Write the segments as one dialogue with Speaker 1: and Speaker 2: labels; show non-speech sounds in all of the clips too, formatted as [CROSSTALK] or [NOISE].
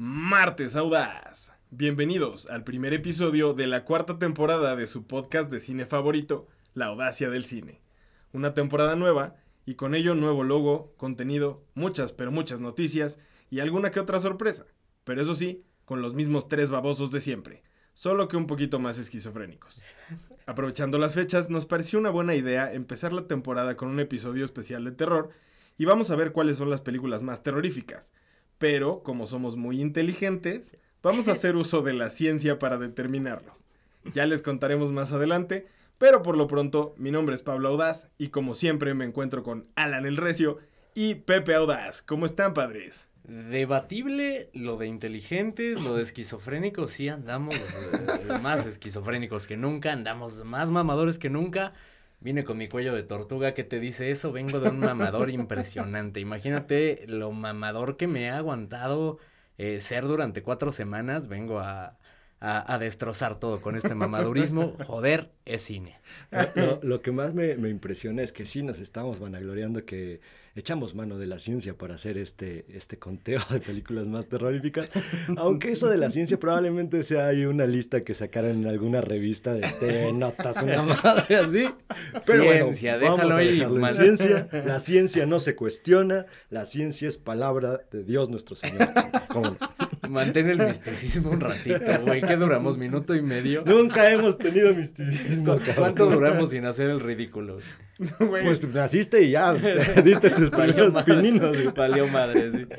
Speaker 1: Martes Audaz. Bienvenidos al primer episodio de la cuarta temporada de su podcast de cine favorito, La Audacia del Cine. Una temporada nueva y con ello nuevo logo, contenido, muchas pero muchas noticias y alguna que otra sorpresa. Pero eso sí, con los mismos tres babosos de siempre, solo que un poquito más esquizofrénicos. Aprovechando las fechas, nos pareció una buena idea empezar la temporada con un episodio especial de terror y vamos a ver cuáles son las películas más terroríficas. Pero, como somos muy inteligentes, vamos a [LAUGHS] hacer uso de la ciencia para determinarlo. Ya les contaremos más adelante, pero por lo pronto, mi nombre es Pablo Audaz y como siempre me encuentro con Alan el Recio y Pepe Audaz. ¿Cómo están, padres?
Speaker 2: Debatible lo de inteligentes, lo de esquizofrénicos, sí andamos eh, más esquizofrénicos que nunca, andamos más mamadores que nunca. Vine con mi cuello de tortuga, ¿qué te dice eso? Vengo de un mamador impresionante. Imagínate lo mamador que me ha aguantado eh, ser durante cuatro semanas. Vengo a, a, destrozar todo con este mamadurismo. Joder, es cine.
Speaker 3: Lo, lo que más me, me, impresiona es que sí nos estamos vanagloriando que echamos mano de la ciencia para hacer este, este conteo de películas más terroríficas. Aunque eso de la ciencia probablemente sea ahí una lista que sacaran en alguna revista de te notas una madre así. Pero ciencia, bueno, déjalo ahí. La ciencia, la ciencia no se cuestiona, la ciencia es palabra de Dios nuestro Señor. ¿Cómo
Speaker 2: Mantén el misticismo un ratito, güey. ¿Qué duramos? ¿Minuto y medio?
Speaker 3: Nunca hemos tenido misticismo,
Speaker 2: ¿Cuánto duramos sin hacer el ridículo? [LAUGHS]
Speaker 3: pues naciste y ya [LAUGHS] diste tus primeros pininos.
Speaker 2: Valió madre, sí. [LAUGHS]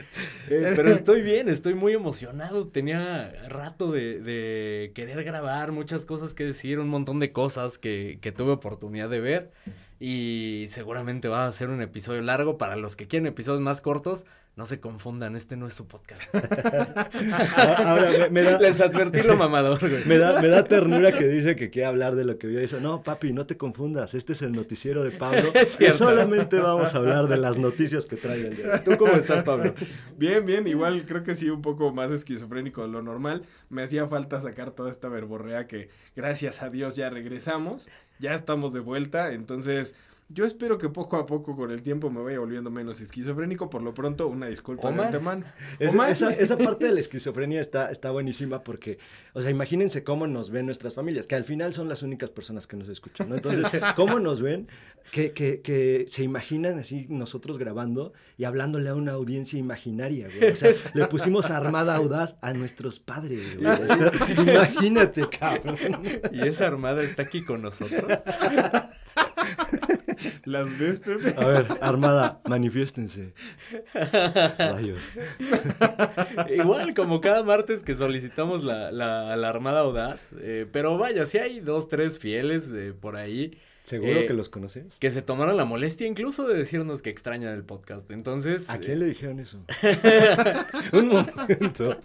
Speaker 2: Eh, pero estoy bien, estoy muy emocionado. Tenía rato de, de, querer grabar, muchas cosas que decir, un montón de cosas que, que tuve oportunidad de ver. Y seguramente va a ser un episodio largo. Para los que quieren episodios más cortos, no se confundan, este no es su podcast. [LAUGHS] Ahora, me, da... Les advertí lo mamador, güey.
Speaker 3: Me da, me da ternura que dice que quiere hablar de lo que vio. Dice, no, papi, no te confundas, este es el noticiero de Pablo. [LAUGHS] Es y solamente vamos a hablar de las noticias que trae el día. ¿Tú cómo estás, Pablo?
Speaker 1: Bien, bien, igual creo que sí, un poco más esquizofrénico de lo normal. Me hacía falta sacar toda esta verborrea que, gracias a Dios, ya regresamos. Ya estamos de vuelta, entonces yo espero que poco a poco con el tiempo me vaya volviendo menos esquizofrénico. Por lo pronto, una disculpa de antemano.
Speaker 3: Esa, [LAUGHS] esa, parte de la esquizofrenia está, está buenísima porque, o sea, imagínense cómo nos ven nuestras familias, que al final son las únicas personas que nos escuchan, ¿no? Entonces, [LAUGHS] ¿cómo nos ven? Que, que, que se imaginan así nosotros grabando y hablándole a una audiencia imaginaria, güey. O sea, le pusimos armada audaz a nuestros padres, güey. [LAUGHS] imagínate, cabrón.
Speaker 2: ¿Y esa armada está aquí con nosotros?
Speaker 1: ¿Las ves, Pepe?
Speaker 3: A ver, Armada, manifiéstense.
Speaker 2: Rayos. Igual, como cada martes que solicitamos la, la, la Armada Audaz. Eh, pero vaya, si hay dos, tres fieles eh, por ahí.
Speaker 3: ¿Seguro que los conoces?
Speaker 2: Que se tomaron la molestia incluso de decirnos que extrañan el podcast. Entonces.
Speaker 3: ¿A quién le dijeron eso? [LAUGHS] Un momento.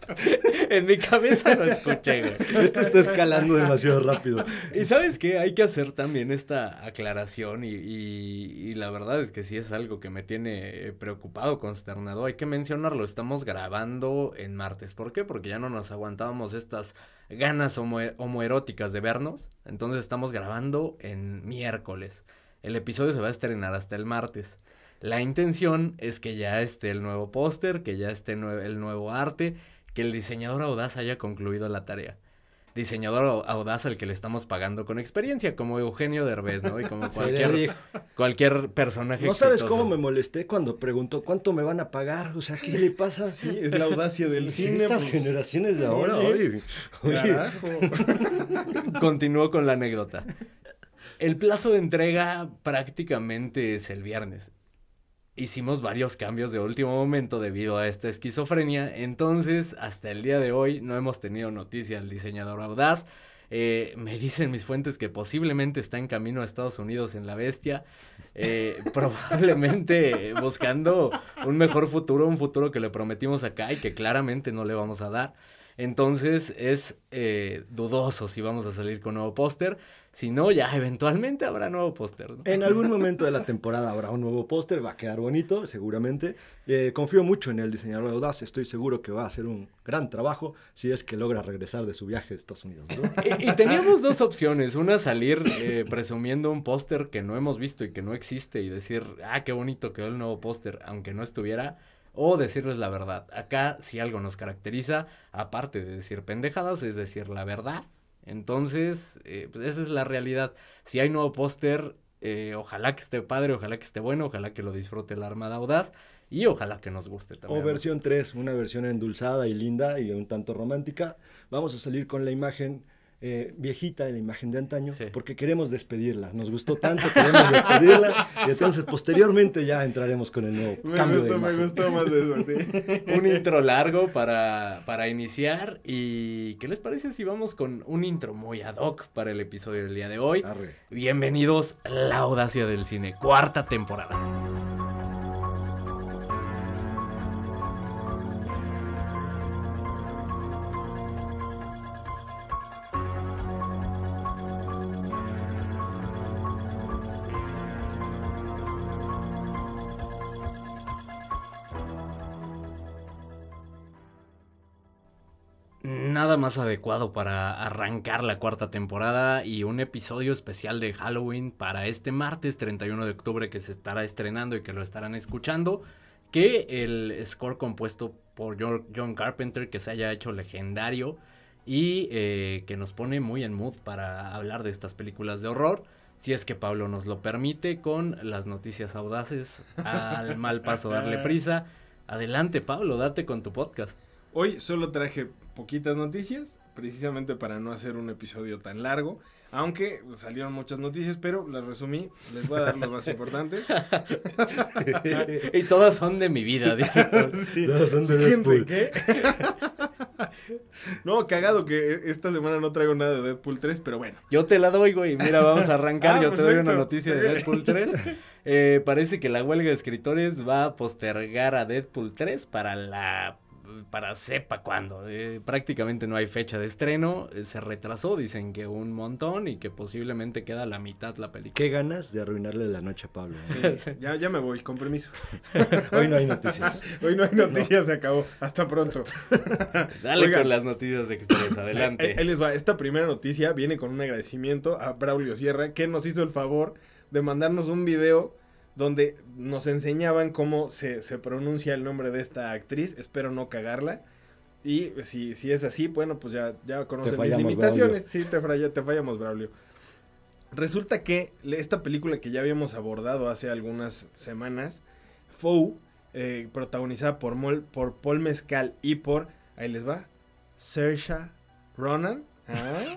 Speaker 2: en mi cabeza lo escuché, güey.
Speaker 3: Esto está escalando demasiado rápido.
Speaker 2: Y sabes qué? Hay que hacer también esta aclaración. Y, y, y la verdad es que sí es algo que me tiene preocupado, consternado. Hay que mencionarlo. Estamos grabando en martes. ¿Por qué? Porque ya no nos aguantábamos estas ganas homoeróticas de vernos. Entonces estamos grabando en miércoles. El episodio se va a estrenar hasta el martes. La intención es que ya esté el nuevo póster, que ya esté el nuevo arte, que el diseñador audaz haya concluido la tarea diseñador audaz al que le estamos pagando con experiencia, como Eugenio Derbez, ¿no? Y como [LAUGHS] cualquier, cualquier personaje.
Speaker 3: No sabes cómo me molesté cuando preguntó cuánto me van a pagar, o sea, ¿qué le pasa?
Speaker 1: Sí, es la audacia [LAUGHS] del cine.
Speaker 3: Estas pues. generaciones de ahora, oye, oye. [LAUGHS]
Speaker 2: Continuó con la anécdota. El plazo de entrega prácticamente es el viernes hicimos varios cambios de último momento debido a esta esquizofrenia. Entonces, hasta el día de hoy no hemos tenido noticia del diseñador audaz. Eh, me dicen mis fuentes que posiblemente está en camino a Estados Unidos en la bestia. Eh, [LAUGHS] probablemente buscando un mejor futuro, un futuro que le prometimos acá y que claramente no le vamos a dar. Entonces es eh, dudoso si vamos a salir con nuevo póster. Si no, ya eventualmente habrá nuevo póster.
Speaker 3: En algún [LAUGHS] momento de la temporada habrá un nuevo póster, va a quedar bonito, seguramente. Eh, confío mucho en el diseñador Audaz, estoy seguro que va a hacer un gran trabajo si es que logra regresar de su viaje a Estados Unidos. [LAUGHS]
Speaker 2: y, teníamos dos opciones, una salir eh, presumiendo un póster que no hemos visto y que no existe y decir, ah, qué bonito quedó el nuevo póster, aunque no estuviera o decirles la verdad. Acá, si algo nos caracteriza, aparte de decir pendejadas, es decir la verdad. Entonces, eh, pues esa es la realidad. Si hay nuevo póster, eh, ojalá que esté padre, ojalá que esté bueno, ojalá que lo disfrute la Armada Audaz y ojalá que nos guste también.
Speaker 3: O versión 3, una versión endulzada y linda y un tanto romántica. Vamos a salir con la imagen eh, viejita, la imagen de antaño,
Speaker 2: Sí.
Speaker 3: porque queremos despedirla. Nos gustó tanto, queremos despedirla. Y [LAUGHS] entonces, posteriormente, ya entraremos con el nuevo
Speaker 1: Me
Speaker 3: cambio
Speaker 1: gustó,
Speaker 3: de
Speaker 1: me
Speaker 3: imagen.
Speaker 1: gustó más eso, sí. [LAUGHS]
Speaker 2: un intro largo para, para iniciar. ¿Y qué les parece si vamos con un intro muy ad hoc para el episodio del día de hoy?
Speaker 3: Arre.
Speaker 2: Bienvenidos a La Audacia del Cine, cuarta temporada. Más adecuado para arrancar la cuarta temporada y un episodio especial de Halloween para este martes 31 de octubre que se estará estrenando y que lo estarán escuchando. Que el score compuesto por Jo- John Carpenter que se haya hecho legendario y eh, que nos pone muy en mood para hablar de estas películas de horror. Si es que Pablo nos lo permite con las noticias audaces al mal paso darle prisa. Adelante Pablo, date con tu podcast.
Speaker 1: Hoy solo traje poquitas noticias, precisamente para no hacer un episodio tan largo. Aunque salieron muchas noticias, pero las resumí. Les voy a dar las más importantes. [LAUGHS]
Speaker 2: Y todas son de mi vida, [LAUGHS] dice.
Speaker 3: Todos son de Deadpool.
Speaker 1: que- [LAUGHS] no, cagado que esta semana no traigo nada de Deadpool 3, pero bueno.
Speaker 2: Yo te la doy, güey. Mira, vamos a arrancar.
Speaker 1: Ah,
Speaker 2: Yo te doy una noticia de Deadpool 3. Eh, parece que la huelga de escritores va a postergar a Deadpool 3 para la para sepa cuándo. Eh, prácticamente no hay fecha de estreno. eh, se retrasó, dicen que un montón y que posiblemente queda la mitad la película.
Speaker 3: Qué ganas de arruinarle la noche a Pablo. ¿eh?
Speaker 1: Sí, ya, ya me voy, con permiso. [LAUGHS]
Speaker 3: Hoy no hay noticias. [LAUGHS]
Speaker 1: Hoy no hay noticias, se acabó. Hasta pronto. [LAUGHS]
Speaker 2: Dale
Speaker 1: Oigan.
Speaker 2: con las noticias de Express, adelante.
Speaker 1: Ahí, ahí les va. Esta primera noticia viene con un agradecimiento a Braulio Sierra, que nos hizo el favor de mandarnos un video donde nos enseñaban cómo se, se pronuncia el nombre de esta actriz. Espero no cagarla. Y si, si es así, bueno, pues ya, ya conocen mis limitaciones. Sí, te, falla- te fallamos, Braulio. Resulta que esta película que ya habíamos abordado hace algunas semanas, Foe, eh, protagonizada por, Mol- por Paul Mezcal y por, ahí les va, Saoirse Ronan. [LAUGHS] Ah.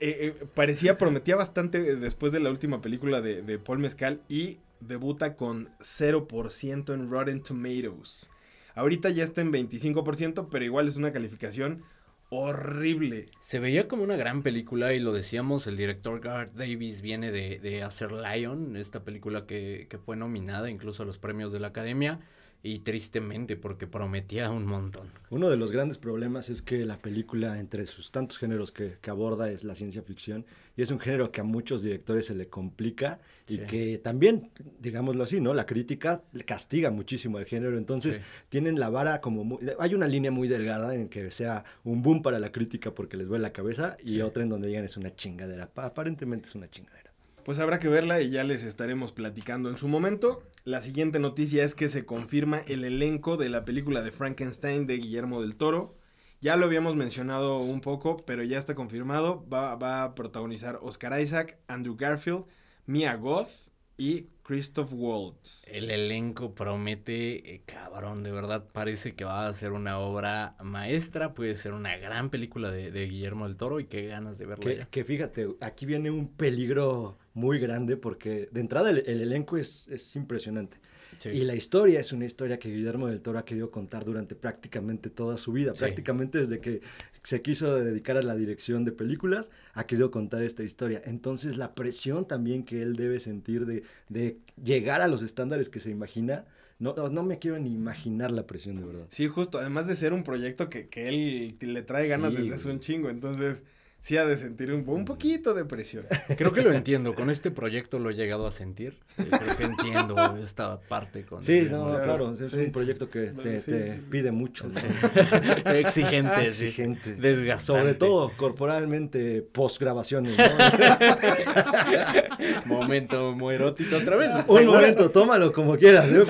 Speaker 1: Eh, eh, parecía, prometía bastante eh, después de la última película de, de Paul Mezcal y debuta con 0% en Rotten Tomatoes. Ahorita ya está en 25%, pero igual es una calificación horrible.
Speaker 2: Se veía como una gran película y lo decíamos, el director Garth Davis viene de, de hacer Lion, esta película que, que fue nominada incluso a los premios de la Academia y tristemente porque prometía un montón.
Speaker 3: Uno de los grandes problemas es que la película, entre sus tantos géneros que, que aborda, es la ciencia ficción. Y es un género que a muchos directores se le complica y que también, digámoslo así, ¿no? La crítica castiga muchísimo al género. Entonces,
Speaker 2: Sí.
Speaker 3: tienen la vara como... muy- hay una línea muy delgada en que sea un boom para la crítica porque les vuelve la cabeza y
Speaker 2: Sí.
Speaker 3: otra en donde digan es una chingadera. Pa- aparentemente es una chingadera.
Speaker 1: Pues habrá que verla y ya les estaremos platicando en su momento. La siguiente noticia es que se confirma el elenco de la película de Frankenstein de Guillermo del Toro. Ya lo habíamos mencionado un poco, pero ya está confirmado. Va, va a protagonizar Oscar Isaac, Andrew Garfield, Mia Goth y Christoph Waltz.
Speaker 2: El elenco promete, eh, cabrón, de verdad parece que va a ser una obra maestra, puede ser una gran película de, de Guillermo del Toro y qué ganas de verla
Speaker 3: Que,
Speaker 2: ya.
Speaker 3: que fíjate, aquí viene un peligro muy grande porque de entrada el, el elenco es, es impresionante.
Speaker 2: Sí.
Speaker 3: Y la historia es una historia que Guillermo del Toro ha querido contar durante prácticamente toda su vida.
Speaker 2: Sí.
Speaker 3: Prácticamente desde que se quiso dedicar a la dirección de películas, ha querido contar esta historia. Entonces la presión también que él debe sentir de, de llegar a los estándares que se imagina, no, no, no me quiero ni imaginar la presión de verdad.
Speaker 1: Sí, justo, además de ser un proyecto que, que él le trae ganas
Speaker 3: Sí,
Speaker 1: desde hace un chingo, entonces sí ha de sentir un, un poquito de presión.
Speaker 2: Creo que lo entiendo. Con este proyecto lo he llegado a sentir. Eh, creo que entiendo esta parte con.
Speaker 3: Sí,
Speaker 2: el-
Speaker 3: no,
Speaker 1: Claro,
Speaker 3: claro, es
Speaker 1: sí.
Speaker 3: un proyecto que te,
Speaker 1: Sí.
Speaker 3: te pide mucho, ¿no? [LAUGHS]
Speaker 2: Exigente, sí.
Speaker 3: Exigente.
Speaker 2: Desgastante.
Speaker 3: Sobre todo corporalmente, post grabaciones, ¿no? [LAUGHS]
Speaker 2: Momento muy erótico otra vez.
Speaker 3: Un
Speaker 2: Seguro-
Speaker 3: momento, tómalo como quieras, ¿eh?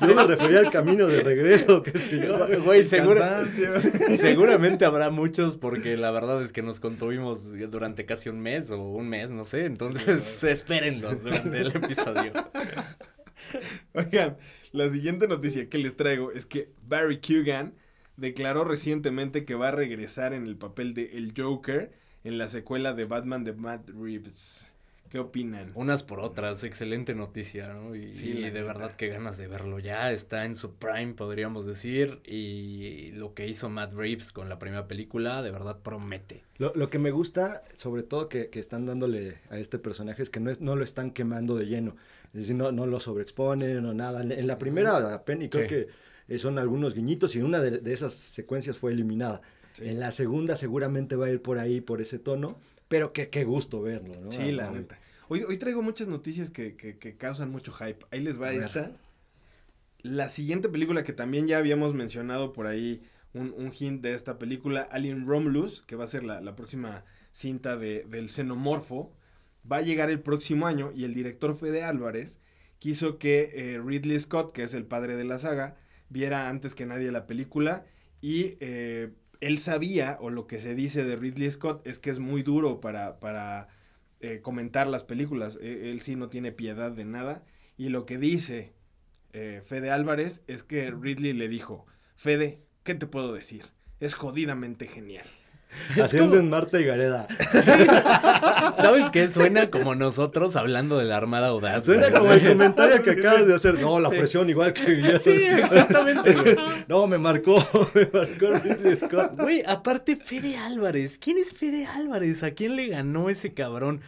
Speaker 3: Yo me refería al camino de regreso, que es que yo...
Speaker 2: Güey, [LAUGHS] seguramente habrá muchos porque la verdad es que nos contuvimos durante casi un mes o un mes, no sé. Entonces, [LAUGHS] espérenlos durante el episodio. [LAUGHS]
Speaker 1: Oigan, la siguiente noticia que les traigo es que Barry Keoghan declaró recientemente que va a regresar en el papel de El Joker en la secuela de Batman de Matt Reeves. ¿Qué opinan?
Speaker 2: Unas por otras, excelente noticia, ¿no? Y,
Speaker 1: Sí,
Speaker 2: y
Speaker 1: la
Speaker 2: de
Speaker 1: neta.
Speaker 2: verdad que ganas de verlo ya, está en su prime, podríamos decir, y lo que hizo Matt Reeves con la primera película, de verdad promete.
Speaker 3: Lo, lo que me gusta, sobre todo que, que están dándole a este personaje, es que no, es, no lo están quemando de lleno. Es decir, no, no lo sobreexponen o nada. En, la primera, Penny, creo
Speaker 2: Sí.
Speaker 3: que eh, son algunos guiñitos y una de, de esas secuencias fue eliminada.
Speaker 1: Sí.
Speaker 3: En la segunda seguramente va a ir por ahí, por ese tono, pero qué, qué gusto verlo, ¿no?
Speaker 1: Sí, la
Speaker 3: Ah,
Speaker 1: neta. Hoy, hoy traigo muchas noticias que, que- que causan mucho hype. Ahí les va
Speaker 3: A ver.
Speaker 1: esta. La siguiente película que también ya habíamos mencionado por ahí, un, un hint de esta película, Alien Romulus, que va a ser la, la próxima cinta de, del xenomorfo, va a llegar el próximo año y el director Fede Álvarez quiso que eh, Ridley Scott, que es el padre de la saga, viera antes que nadie la película y eh, él sabía, o lo que se dice de Ridley Scott, es que es muy duro para, para eh, comentar las películas. Eh, él sí no tiene piedad de nada. Y lo que dice eh, Fede Álvarez es que Ridley le dijo, Fede, ¿qué te puedo decir? Es jodidamente genial.
Speaker 3: Haciendo
Speaker 2: como-
Speaker 3: en Marta y Gareda. [LAUGHS]
Speaker 2: ¿Sabes qué? Suena como nosotros hablando de la Armada Audaz.
Speaker 3: Suena
Speaker 2: güey.
Speaker 3: como el comentario que acabas de hacer. No, la
Speaker 2: Sí.
Speaker 3: presión igual que ya
Speaker 2: Sí, exactamente, güey. [LAUGHS]
Speaker 3: No, me marcó, me marcó Ridley Scott.
Speaker 2: Güey, aparte Fede Álvarez. ¿Quién es Fede Álvarez? ¿A quién le ganó ese cabrón?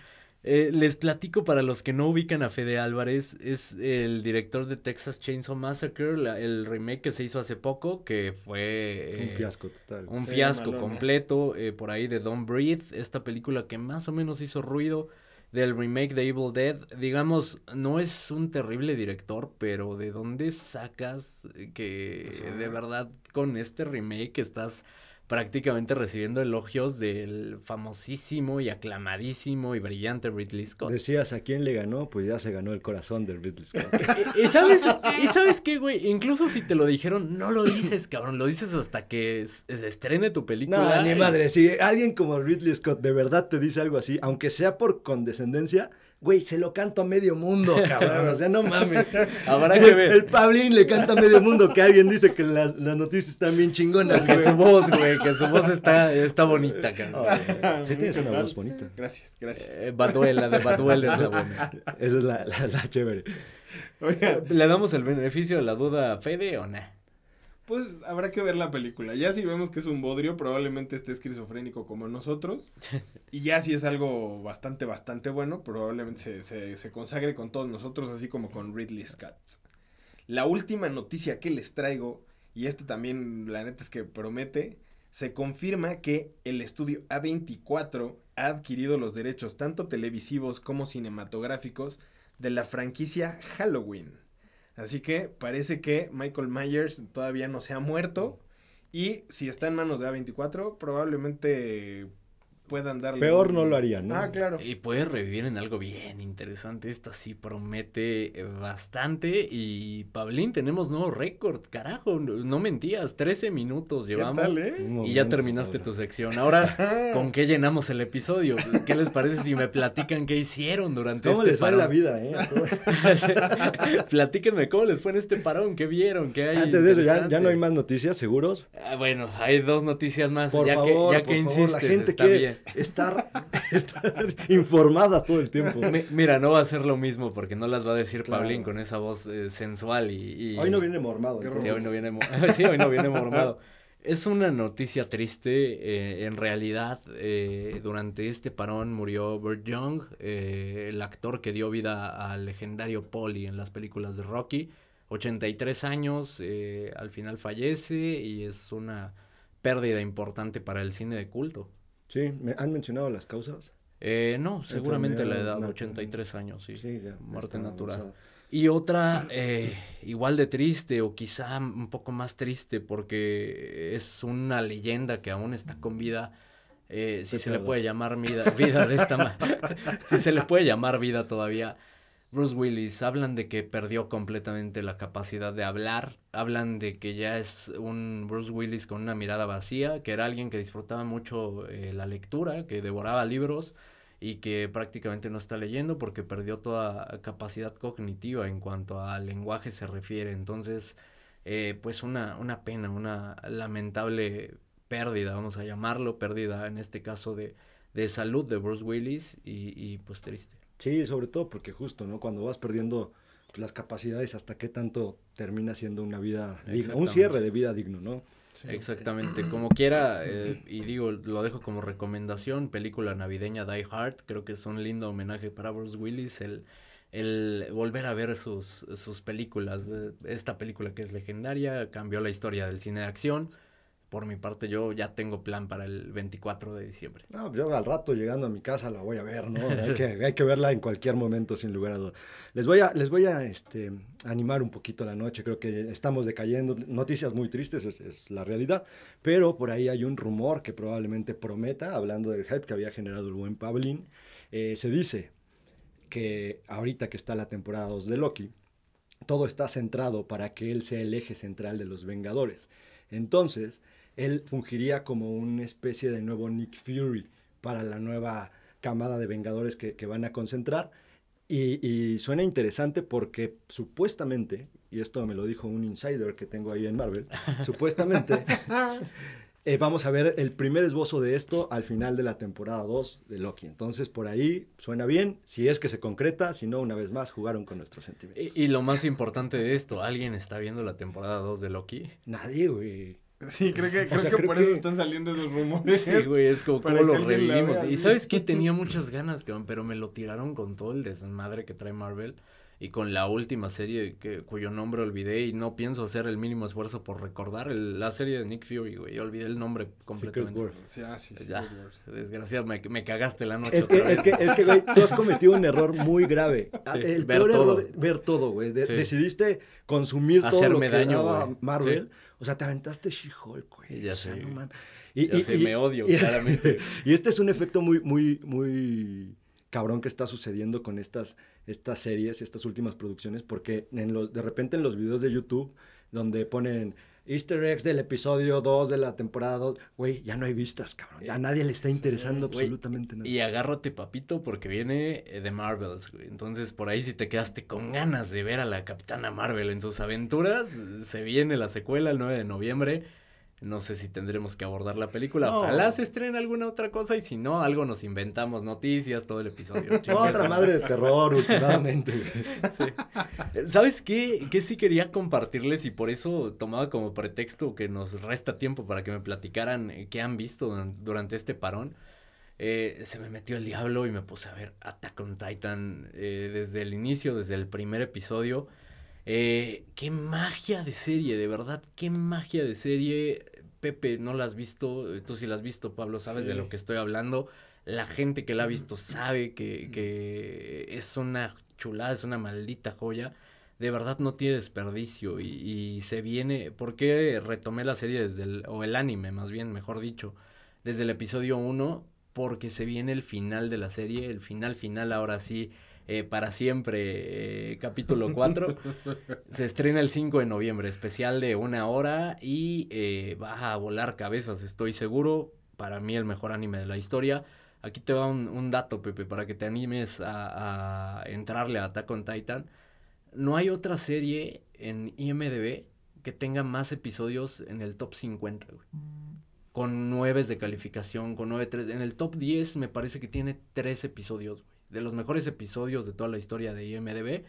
Speaker 2: Eh, les platico para los que no ubican a Fede Álvarez. Es el director de Texas Chainsaw Massacre, la- el remake que se hizo hace poco, que fue...
Speaker 3: Un
Speaker 2: eh,
Speaker 3: fiasco total.
Speaker 2: Un
Speaker 1: Sí,
Speaker 2: fiasco
Speaker 1: malona.
Speaker 2: completo, eh, por ahí de Don't Breathe, esta película que más o menos hizo ruido del remake de Evil Dead. Digamos, no es un terrible director, pero ¿de dónde sacas que
Speaker 1: Ajá.
Speaker 2: de verdad con este remake estás prácticamente recibiendo elogios del famosísimo y aclamadísimo y brillante Ridley Scott?
Speaker 3: Decías a quién le ganó, pues ya se ganó el corazón de Ridley Scott. [LAUGHS]
Speaker 2: ¿Y, y sabes, y sabes qué, güey? Incluso si te lo dijeron, no lo dices, cabrón. Lo dices hasta que se estrene tu película.
Speaker 3: No, ni madre, si alguien como Ridley Scott de verdad te dice algo así, aunque sea por condescendencia, güey, se lo canto a medio mundo, cabrón, o sea, no mames. [LAUGHS]
Speaker 2: Habrá que ver.
Speaker 3: El Pablín le canta a medio mundo que alguien dice que las, las noticias están bien chingonas,
Speaker 2: Que
Speaker 3: güey.
Speaker 2: su voz, güey, que su voz está, está bonita, cabrón.
Speaker 3: Oh, sí tienes una voz bonita.
Speaker 1: Gracias, gracias.
Speaker 2: Eh, Baduel, la de Baduel es la buena.
Speaker 3: Esa es la, la, la chévere.
Speaker 1: Oigan,
Speaker 2: ¿Le damos el beneficio de la duda a Fede o no?
Speaker 1: Pues habrá que ver la película. Ya si vemos que es un bodrio, probablemente esté esquizofrénico como nosotros. [LAUGHS] Y ya si es algo bastante, bastante bueno, probablemente se, se, se consagre con todos nosotros, así como con Ridley Scott. La última noticia que les traigo, y este también la neta es que promete, se confirma que el estudio A24 ha adquirido los derechos tanto televisivos como cinematográficos de la franquicia Halloween. Así que parece que Michael Myers todavía no se ha muerto. Y si está en manos de A24, probablemente puedan darle.
Speaker 3: Peor
Speaker 1: un-
Speaker 3: no lo harían, ¿no?
Speaker 1: Ah, claro.
Speaker 2: Y puede revivir en algo bien interesante. Esta sí promete eh, bastante. Y Pablín, tenemos nuevo récord. Carajo, no, no mentías. 13 minutos
Speaker 1: ¿Qué
Speaker 2: llevamos.
Speaker 1: tal, eh?
Speaker 2: Y ya terminaste tu sección. Ahora, [LAUGHS] ¿con qué llenamos el episodio? ¿Qué les parece si me platican qué hicieron durante
Speaker 3: ¿Cómo
Speaker 2: este
Speaker 3: les va en la
Speaker 2: parón?
Speaker 3: vida, eh? [LAUGHS]
Speaker 2: Platíquenme cómo les fue en este parón, qué vieron, qué hay.
Speaker 3: Antes de eso, ¿ya, ya no hay más noticias, seguros?
Speaker 2: Ah, bueno, hay dos noticias más.
Speaker 3: Por
Speaker 2: ya
Speaker 3: favor,
Speaker 2: que, ya
Speaker 3: por
Speaker 2: que
Speaker 3: favor,
Speaker 2: insistes,
Speaker 3: la gente
Speaker 2: está
Speaker 3: quiere
Speaker 2: bien.
Speaker 3: Estar, [LAUGHS] estar informada todo el tiempo.
Speaker 2: Mi- Mira, no va a ser lo mismo porque no las va a decir
Speaker 3: Claro.
Speaker 2: Pablín con esa voz eh, sensual y, y-
Speaker 3: Hoy no viene mormado.
Speaker 2: Sí, hoy no viene, mo- [LAUGHS] sí, hoy no viene mormado. [LAUGHS] Es una noticia triste. eh, en realidad, eh, durante este parón murió Burt Young, eh, el actor que dio vida al legendario Polly en las películas de Rocky. 83 años, eh, al final fallece y es una pérdida importante para el cine de culto.
Speaker 3: Sí, ¿me han mencionado las causas?
Speaker 2: Eh, no, seguramente la edad,
Speaker 3: nat-
Speaker 2: 83 años, sí.
Speaker 3: Sí, ya.
Speaker 2: muerte natural.
Speaker 3: avanzada.
Speaker 2: Y otra eh, igual de triste o quizá un poco más triste porque es una leyenda que aún está con vida. eh, si se le puede llamar vida, vida de esta ma- [LAUGHS] si se le puede llamar vida todavía. Bruce Willis, hablan de que perdió completamente la capacidad de hablar, hablan de que ya es un Bruce Willis con una mirada vacía, que era alguien que disfrutaba mucho eh, la lectura, que devoraba libros y que prácticamente no está leyendo porque perdió toda capacidad cognitiva en cuanto al lenguaje se refiere. Entonces, eh, pues una, una pena, una lamentable pérdida, vamos a llamarlo, pérdida en este caso de, de salud de Bruce Willis y, y pues triste.
Speaker 3: Sí, sobre todo porque justo, ¿no? Cuando vas perdiendo pues, las capacidades, hasta qué tanto termina siendo una vida digna, un cierre de vida digno, ¿no?
Speaker 1: Sí.
Speaker 2: Exactamente, como quiera, eh, y digo, lo dejo como recomendación, película navideña Die Hard, creo que es un lindo homenaje para Bruce Willis, el, el volver a ver sus, sus películas, eh, esta película que es legendaria, cambió la historia del cine de acción, por mi parte yo ya tengo plan para el 24 de diciembre.
Speaker 3: No, pues yo al rato llegando a mi casa la voy a ver, ¿no? Hay que, hay que verla en cualquier momento, sin lugar a dudas. Les voy a, les voy a este, animar un poquito la noche, creo que estamos decayendo, noticias muy tristes, es, es la realidad, pero por ahí hay un rumor que probablemente prometa, hablando del hype que había generado el buen Pablin, eh, se dice que ahorita que está la temporada 2 de Loki, todo está centrado para que él sea el eje central de los Vengadores. Entonces, él fungiría como una especie de nuevo Nick Fury para la nueva camada de Vengadores que, que van a concentrar. Y, y suena interesante porque supuestamente, y esto me lo dijo un insider que tengo ahí en Marvel, [LAUGHS] supuestamente [LAUGHS] eh, vamos a ver el primer esbozo de esto al final de la temporada 2 de Loki. Entonces, por ahí suena bien, si es que se concreta, si no, una vez más jugaron con nuestros sentimientos.
Speaker 2: Y, y lo más importante de esto, ¿alguien está viendo la temporada 2 de Loki?
Speaker 3: Nadie, güey.
Speaker 1: Sí, creo que, creo
Speaker 3: sea,
Speaker 1: que
Speaker 3: creo
Speaker 1: por
Speaker 3: que-
Speaker 1: eso están saliendo esos rumores.
Speaker 2: Sí, güey, es como cómo lo revivimos. Y sabes que tenía muchas ganas, pero me lo tiraron con todo el desmadre que trae Marvel y con la última serie que, cuyo nombre olvidé y no pienso hacer el mínimo esfuerzo por recordar el- la serie de Nick Fury, güey. Olvidé el nombre completamente.
Speaker 3: Wars.
Speaker 1: Sí, ah, sí, sí,
Speaker 2: Ya, desgraciado, me, me cagaste la noche.
Speaker 3: Es que,
Speaker 2: otra
Speaker 3: es
Speaker 2: vez.
Speaker 3: que, es que, güey, tú has cometido un error muy grave. Ah,
Speaker 2: Sí,
Speaker 3: el
Speaker 2: ver
Speaker 3: peor
Speaker 2: todo.
Speaker 3: error, ver todo, güey. De-
Speaker 2: Sí.
Speaker 3: Decidiste consumir todo
Speaker 2: Hacerme
Speaker 3: lo que
Speaker 2: daño,
Speaker 3: daba
Speaker 2: güey.
Speaker 3: Marvel.
Speaker 2: Sí.
Speaker 3: O sea, te aventaste She-Hulk, güey.
Speaker 2: Ya
Speaker 3: o sea,
Speaker 2: sé,
Speaker 3: no mames. Y,
Speaker 2: Ya sé, me odio, claramente. [LAUGHS]
Speaker 3: Y este es un efecto muy, muy, muy cabrón que está sucediendo con estas, estas series, estas últimas producciones, porque en los, de repente en los videos de YouTube, donde ponen Easter eggs del episodio 2 de la temporada 2, güey, ya no hay vistas, cabrón. Ya a nadie le está interesando absolutamente nada.
Speaker 2: Y agárrate, papito, porque viene eh, de Marvels, güey. Entonces, por ahí si te quedaste con ganas de ver a la Capitana Marvel en sus aventuras, se viene la secuela el 9 de noviembre. No sé si tendremos que abordar la película.
Speaker 3: No.
Speaker 2: Ojalá se estrene alguna otra cosa y si no, algo nos inventamos, noticias, todo el episodio. [LAUGHS]
Speaker 3: Otra madre de terror, últimamente. [LAUGHS]
Speaker 2: Sí. ¿Sabes qué? Que sí quería compartirles y por eso tomaba como pretexto que nos resta tiempo para que me platicaran eh, qué han visto duran- durante este parón. Eh, se me metió el diablo y me puse a ver Attack on Titan eh, desde el inicio, desde el primer episodio. Eh, qué magia de serie, de verdad, qué magia de serie. Pepe, no la has visto, eh, tú sí la has visto, Pablo, sabes de lo que estoy hablando. La gente que la ha visto sabe que, que es una chulada, es una maldita joya. De verdad no tiene desperdicio y, y se viene. ¿Por qué retomé la serie desde el, o el anime, más bien, mejor dicho, desde el episodio 1? Porque se viene el final de la serie, el final final, ahora sí, eh, para siempre, eh, capítulo 4. [LAUGHS] se estrena el 5 de noviembre, especial de una hora y eh, va a volar cabezas, estoy seguro. Para mí el mejor anime de la historia. Aquí te va un, un dato, Pepe, para que te animes a, a entrarle a Attack on Titan. No hay otra serie en IMDB que tenga más episodios en el top 50, güey. Con 9 de calificación, con 9, 3. En el top 10 me parece que tiene 3 episodios, güey. De los mejores episodios de toda la historia de IMDB,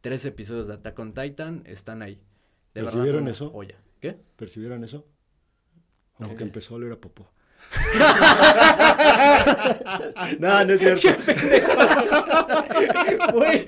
Speaker 2: 3 episodios de Attack on Titan están ahí. De
Speaker 3: ¿Percibieron eso?
Speaker 2: joya. ¿Qué?
Speaker 3: ¿Percibieron eso? Aunque empezó a oler a popó. [LAUGHS] no, no es cierto.
Speaker 2: Güey,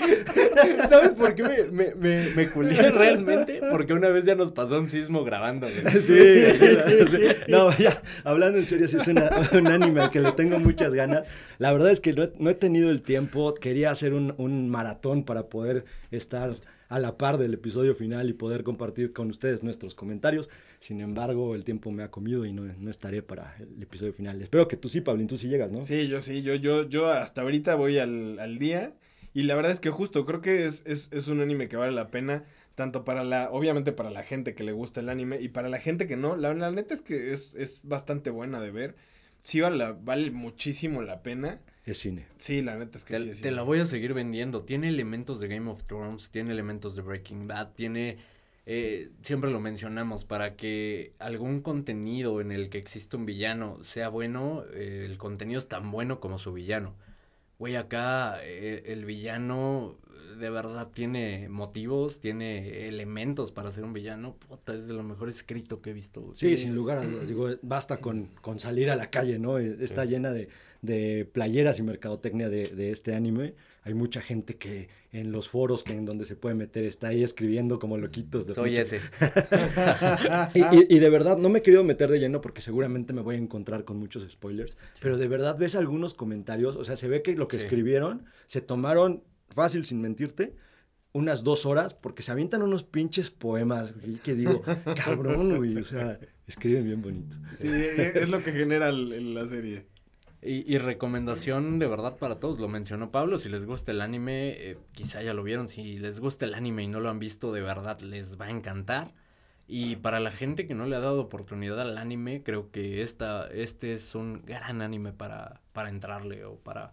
Speaker 2: ¿sabes por qué me, me, me, me culié realmente? Porque una vez ya nos pasó un sismo grabando, güey.
Speaker 3: Sí, sí, sí. no, ya, hablando en serio, sí es una, un anime al que le tengo muchas ganas. La verdad es que no he, no he tenido el tiempo, quería hacer un, un maratón para poder estar a la par del episodio final y poder compartir con ustedes nuestros comentarios. Sin embargo, el tiempo me ha comido y no, no estaré para el episodio final. Espero que tú sí, Pablín, tú sí llegas, ¿no?
Speaker 1: Sí, yo sí, yo, yo, yo hasta ahorita voy al, al día. Y la verdad es que justo creo que es, es, es un anime que vale la pena tanto para la, obviamente para la gente que le gusta el anime y para la gente que no, la, la neta es que es, es, bastante buena de ver, sí vale, vale muchísimo la pena.
Speaker 3: Es cine.
Speaker 1: Sí, la neta es que
Speaker 2: te,
Speaker 1: sí. Es
Speaker 2: te
Speaker 1: cine.
Speaker 2: la voy a seguir vendiendo, tiene elementos de Game of Thrones, tiene elementos de Breaking Bad, tiene, eh, siempre lo mencionamos, para que algún contenido en el que existe un villano sea bueno, eh, el contenido es tan bueno como su villano. Güey, acá eh, el villano de verdad tiene motivos, tiene elementos para ser un villano. Puta, es de lo mejor escrito que he visto.
Speaker 3: Sí, sin lugar a dudas. Digo, [CLEARS THROAT] basta con, con salir a la calle, ¿no? Está
Speaker 2: Sí.
Speaker 3: llena de, de playeras y mercadotecnia de, de este anime. Hay mucha gente que en los foros que en donde se puede meter está ahí escribiendo como loquitos. De
Speaker 2: Soy ese. [LAUGHS]
Speaker 3: Y, y- y de verdad no me he querido meter de lleno porque seguramente me voy a encontrar con muchos spoilers. Pero de verdad ves algunos comentarios. O sea, se ve que lo que
Speaker 2: Sí.
Speaker 3: escribieron se tomaron, fácil sin mentirte, unas dos horas porque se avientan unos pinches poemas. güey, que digo, cabrón, güey. O sea, escriben bien bonito.
Speaker 1: Sí, es lo que genera el- el- la serie.
Speaker 2: Y, y recomendación de verdad para todos, lo mencionó Pablo, si les gusta el anime, eh, quizá ya lo vieron, si les gusta el anime y no lo han visto, de verdad les va a encantar. Y para la gente que no le ha dado oportunidad al anime, creo que esta, este es un gran anime para, para entrarle o para,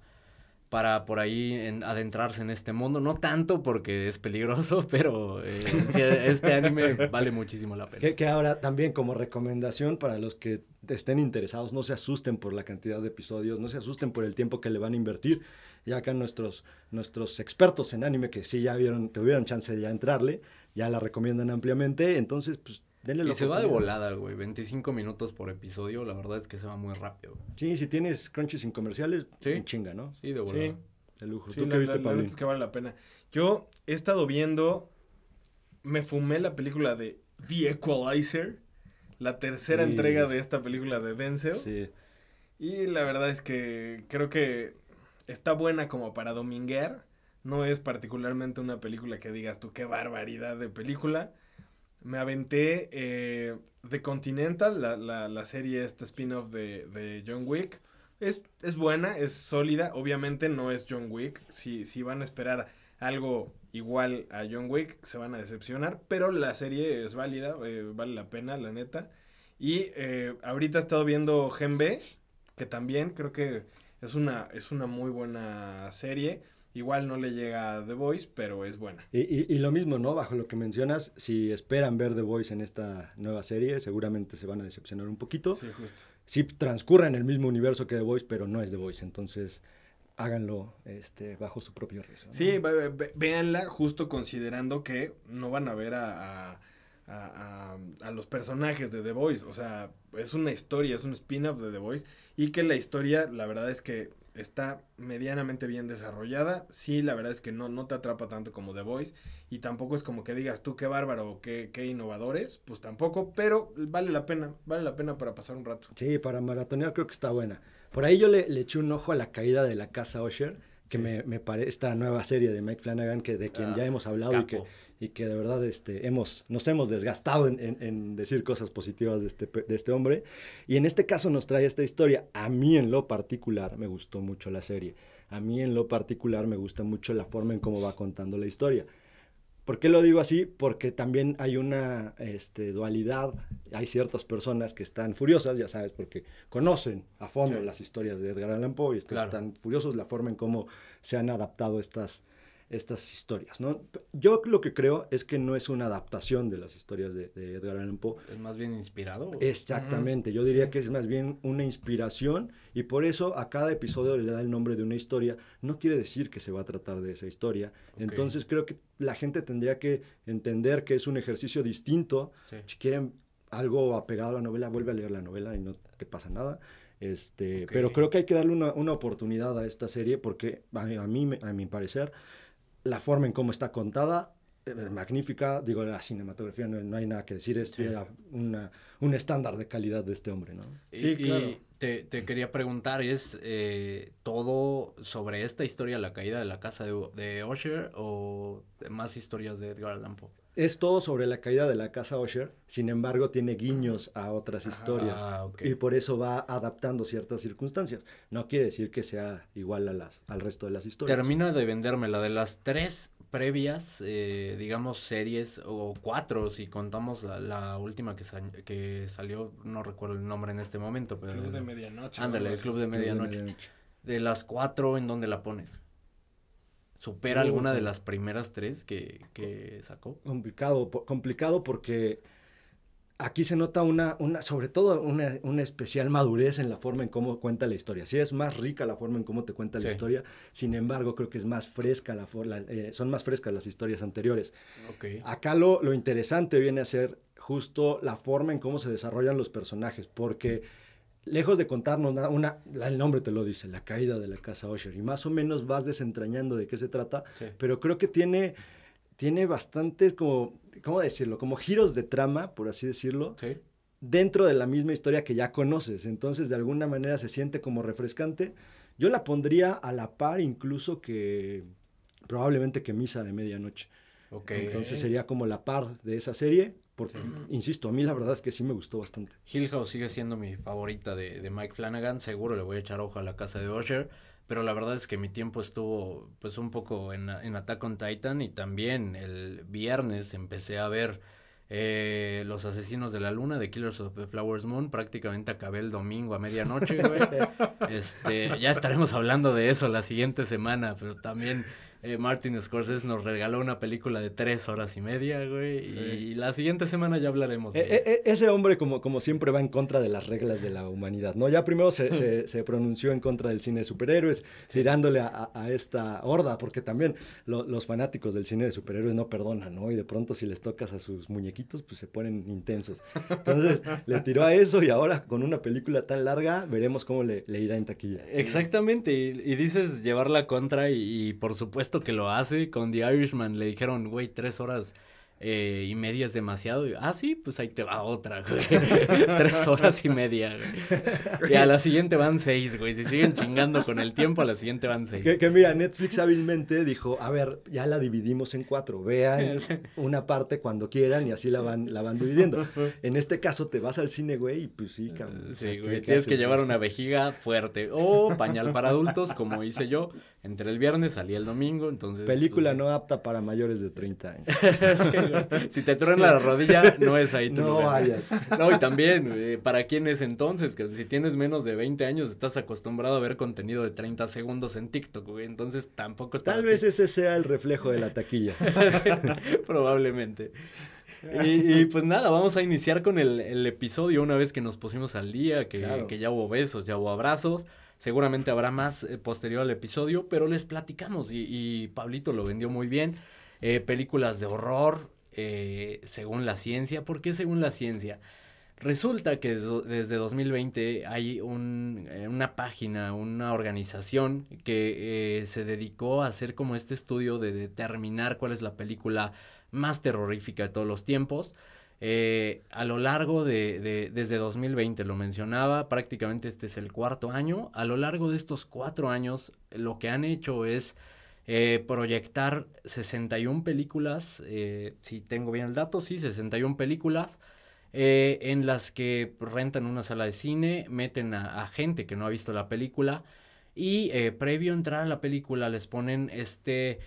Speaker 2: para por ahí en- adentrarse en este mundo. No tanto porque es peligroso, [LAUGHS] pero eh, este anime vale muchísimo la pena.
Speaker 3: Que, ahora también como recomendación para los que estén interesados, no se asusten por la cantidad de episodios, no se asusten por el tiempo que le van a invertir. Ya acá nuestros, nuestros expertos en anime que sí ya vieron, tuvieron chance de entrarle, ya la recomiendan ampliamente, entonces pues denle la
Speaker 2: Y se va de volada, güey. 25 minutos por episodio, la verdad es que se va muy rápido.
Speaker 3: Sí, si tienes Crunchy sin comerciales,
Speaker 2: Sí.
Speaker 3: en chinga, ¿no?
Speaker 2: Sí, de volada.
Speaker 1: Sí.
Speaker 3: De lujo.
Speaker 1: Sí,
Speaker 3: ¿Tú
Speaker 1: la,
Speaker 3: qué viste,
Speaker 1: la- es que vale la pena. Yo he estado viendo, me fumé la película de The Equalizer, la tercera
Speaker 3: Sí.
Speaker 1: entrega de esta película de Denzel.
Speaker 3: Sí.
Speaker 1: Y la verdad es que creo que está buena como para dominguear. No es particularmente una película que digas tú qué barbaridad de película. Me aventé eh, The Continental, la, la, la serie, esta spin-off de, de John Wick. Es, es buena, es sólida. Obviamente no es John Wick. Si, si van a esperar algo igual a John Wick, se van a decepcionar. Pero la serie es válida, eh, vale la pena, la neta. Y eh, ahorita he estado viendo Gen B, que también creo que es una, es una muy buena serie. Igual no le llega a The Voice, pero es buena.
Speaker 3: Y, y- y lo mismo, ¿no? Bajo lo que mencionas, si esperan ver The Voice en esta nueva serie, seguramente se van a decepcionar un poquito.
Speaker 1: Sí, justo.
Speaker 3: sí transcurre en el mismo universo que The Voice, pero no es The Voice. Entonces, háganlo este, bajo su propio riesgo. ¿no?
Speaker 1: Sí, ve- ve- véanla justo considerando que no van a ver a, a, a- a- a los personajes de The Voice. O sea, es una historia, es un spin-off de The Voice. Y que la historia, la verdad es que está medianamente bien desarrollada. Sí, la verdad es que no, no te atrapa tanto como The Voice. Y tampoco es como que digas tú qué bárbaro, qué, qué innovadores. Pues tampoco, pero vale la pena, vale la pena para pasar un rato.
Speaker 3: Sí, para maratonear creo que está buena. Por ahí yo le, le eché un ojo a la caída de la casa Usher, que
Speaker 2: Sí.
Speaker 3: me, me parece esta nueva serie de Mike Flanagan, que de quien
Speaker 2: Ah,
Speaker 3: ya hemos hablado y que. Y que de verdad este, hemos, nos hemos desgastado en, en- en decir cosas positivas de este, de este hombre. Y en este caso nos trae esta historia. A mí en lo particular me gustó mucho la serie. A mí en lo particular me gusta mucho la forma en cómo va contando la historia. ¿Por qué lo digo así? Porque también hay una este, dualidad. Hay ciertas personas que están furiosas, ya sabes, porque conocen a fondo
Speaker 2: Sí.
Speaker 3: las historias de Edgar Allan Poe y
Speaker 2: Claro.
Speaker 3: están furiosos la forma en cómo se han adaptado estas, estas historias, ¿no? Yo lo que creo es que no es una adaptación de las historias de, de Edgar Allan Poe,
Speaker 2: Es más bien inspirado.
Speaker 3: Exactamente, yo diría
Speaker 1: sí.
Speaker 3: que es más bien una inspiración y por eso a cada episodio le da el nombre de una historia. No quiere decir que se va a tratar de esa historia.
Speaker 2: Ok.
Speaker 3: Entonces creo que la gente tendría que entender que es un ejercicio distinto.
Speaker 2: Sí.
Speaker 3: Si quieren algo apegado a la novela, vuelve a leer la novela y no te pasa nada. Este,
Speaker 2: Ok.
Speaker 3: Pero creo que hay que darle una, una oportunidad a esta serie porque a, a mí, a mi parecer, la forma en cómo está contada, eh, magnífica. Digo, la cinematografía no, no hay nada que decir, es ya una, un estándar de calidad de este hombre, ¿no?
Speaker 1: Sí,
Speaker 2: y,
Speaker 1: claro.
Speaker 2: y te, te quería preguntar, ¿es eh, todo sobre esta historia, la caída de la casa de, de Usher o más historias de Edgar Allan Poe?
Speaker 3: Es todo sobre la caída de la casa Usher, sin embargo tiene guiños a otras historias.
Speaker 2: Ah.
Speaker 3: Y por eso va adaptando ciertas circunstancias. No quiere decir que sea igual a las, al resto de las historias.
Speaker 2: Termina de venderme la de las tres previas, eh, digamos, series, o cuatro, si contamos la, la última que, sa- que salió, no recuerdo el nombre en este momento, pero...
Speaker 1: Club de medianoche.
Speaker 2: Ándale, el. Club de Medianoche. De las cuatro, ¿en dónde la pones? ¿Supera alguna de las primeras tres que, que sacó?
Speaker 3: Complicado, po- complicado porque aquí se nota una, una sobre todo una, una especial madurez en la forma en cómo cuenta la historia. Sí es más rica la forma en cómo te cuenta la historia, sin embargo creo que es más fresca la, la- eh, son más frescas las historias anteriores. Acá lo, lo interesante viene a ser justo la forma en cómo se desarrollan los personajes, porque lejos de contarnos nada, una, el nombre te lo dice, la caída de la casa Usher, y más o menos vas desentrañando de qué se trata,
Speaker 2: Sí.
Speaker 3: pero creo que tiene, tiene bastantes como, ¿cómo decirlo? Como giros de trama, por así decirlo,
Speaker 2: Sí.
Speaker 3: dentro de la misma historia que ya conoces. Entonces, de alguna manera se siente como refrescante. Yo la pondría a la par incluso que probablemente que Misa de Medianoche.
Speaker 2: Ok.
Speaker 3: Entonces sería como la par de esa serie. Porque, insisto, a mí la verdad es que sí me gustó bastante.
Speaker 2: Hill House sigue siendo mi favorita de, de Mike Flanagan. Seguro le voy a echar ojo a la casa de Usher. Pero la verdad es que mi tiempo estuvo pues un poco en, en Attack on Titan. Y también el viernes empecé a ver eh, Los Asesinos de la Luna de Killers of the Flowers Moon. Prácticamente acabé el domingo a medianoche, güey. [LAUGHS] Este, ya estaremos hablando de eso la siguiente semana. Pero también eh, Martin Scorsese nos regaló una película de tres horas y media, güey.
Speaker 1: Sí.
Speaker 2: Y la siguiente semana ya hablaremos de
Speaker 3: E-
Speaker 2: ella.
Speaker 3: e- e- ese hombre, como, como siempre, va en contra de las reglas de la humanidad, ¿no? Ya primero se, se- [LAUGHS] se pronunció en contra del cine de superhéroes, tirándole a, a- esta horda, porque también lo- los fanáticos del cine de superhéroes no perdonan, ¿no? Y de pronto si les tocas a sus muñequitos, pues se ponen intensos. Entonces, [LAUGHS] le tiró a eso y ahora con una película tan larga, veremos cómo le, le irá en taquilla.
Speaker 2: Exactamente, y, y dices llevar la contra y, y por supuesto que lo hace. Con The Irishman le dijeron, güey, tres horas eh, y media es demasiado. Y, ah, sí, pues ahí te va otra, güey. [LAUGHS] tres horas y media, güey. Y a la siguiente van seis, güey. Si siguen chingando con el tiempo, a la siguiente van seis.
Speaker 3: Que, que mira, Netflix hábilmente dijo, a ver, ya la dividimos en cuatro, vean [LAUGHS] una parte cuando quieran y así la van, la van dividiendo. En este cabrón, te vas al cine, güey, y pues sí, cabrón. o sea,
Speaker 2: Sí,
Speaker 3: ¿qué-
Speaker 2: güey, tienes que llevar
Speaker 3: güey?
Speaker 2: una vejiga fuerte o pañal para adultos, como hice yo. Entré el viernes, salí el domingo, entonces...
Speaker 3: Película
Speaker 2: pues,
Speaker 3: no apta para mayores de 30 años. [LAUGHS]
Speaker 2: Sí, güey. si te truena la rodilla, no es ahí tu
Speaker 3: No
Speaker 2: lugar.
Speaker 3: vayas.
Speaker 2: No, y también, eh, ¿para quién es entonces? Que si tienes menos de 20 años, estás acostumbrado a ver contenido de 30 segundos en TikTok, güey. Entonces tampoco es
Speaker 3: Tal
Speaker 2: ti.
Speaker 3: vez ese sea el reflejo de la taquilla. [LAUGHS]
Speaker 2: Sí, probablemente. Y, y, pues nada, vamos a iniciar con el, el episodio una vez que nos pusimos al día, que,
Speaker 3: Claro.
Speaker 2: que ya hubo besos, ya hubo abrazos. Seguramente habrá más eh, posterior al episodio, pero les platicamos y, y Pablito lo vendió muy bien. Eh, películas de horror, eh, según la ciencia. ¿Por qué según la ciencia? Resulta que desde, desde 2020 hay un, una página, una organización que eh, se dedicó a hacer como este estudio de determinar cuál es la película más terrorífica de todos los tiempos. Eh, a lo largo de, de- desde 2020 lo mencionaba, prácticamente este es el cuarto año. A lo largo de estos cuatro años, lo que han hecho es eh, proyectar 61 películas, eh, si tengo bien el dato, sí, 61 películas, eh, en las que rentan una sala de cine, meten a, a gente que no ha visto la película y previo a entrar a la película les ponen este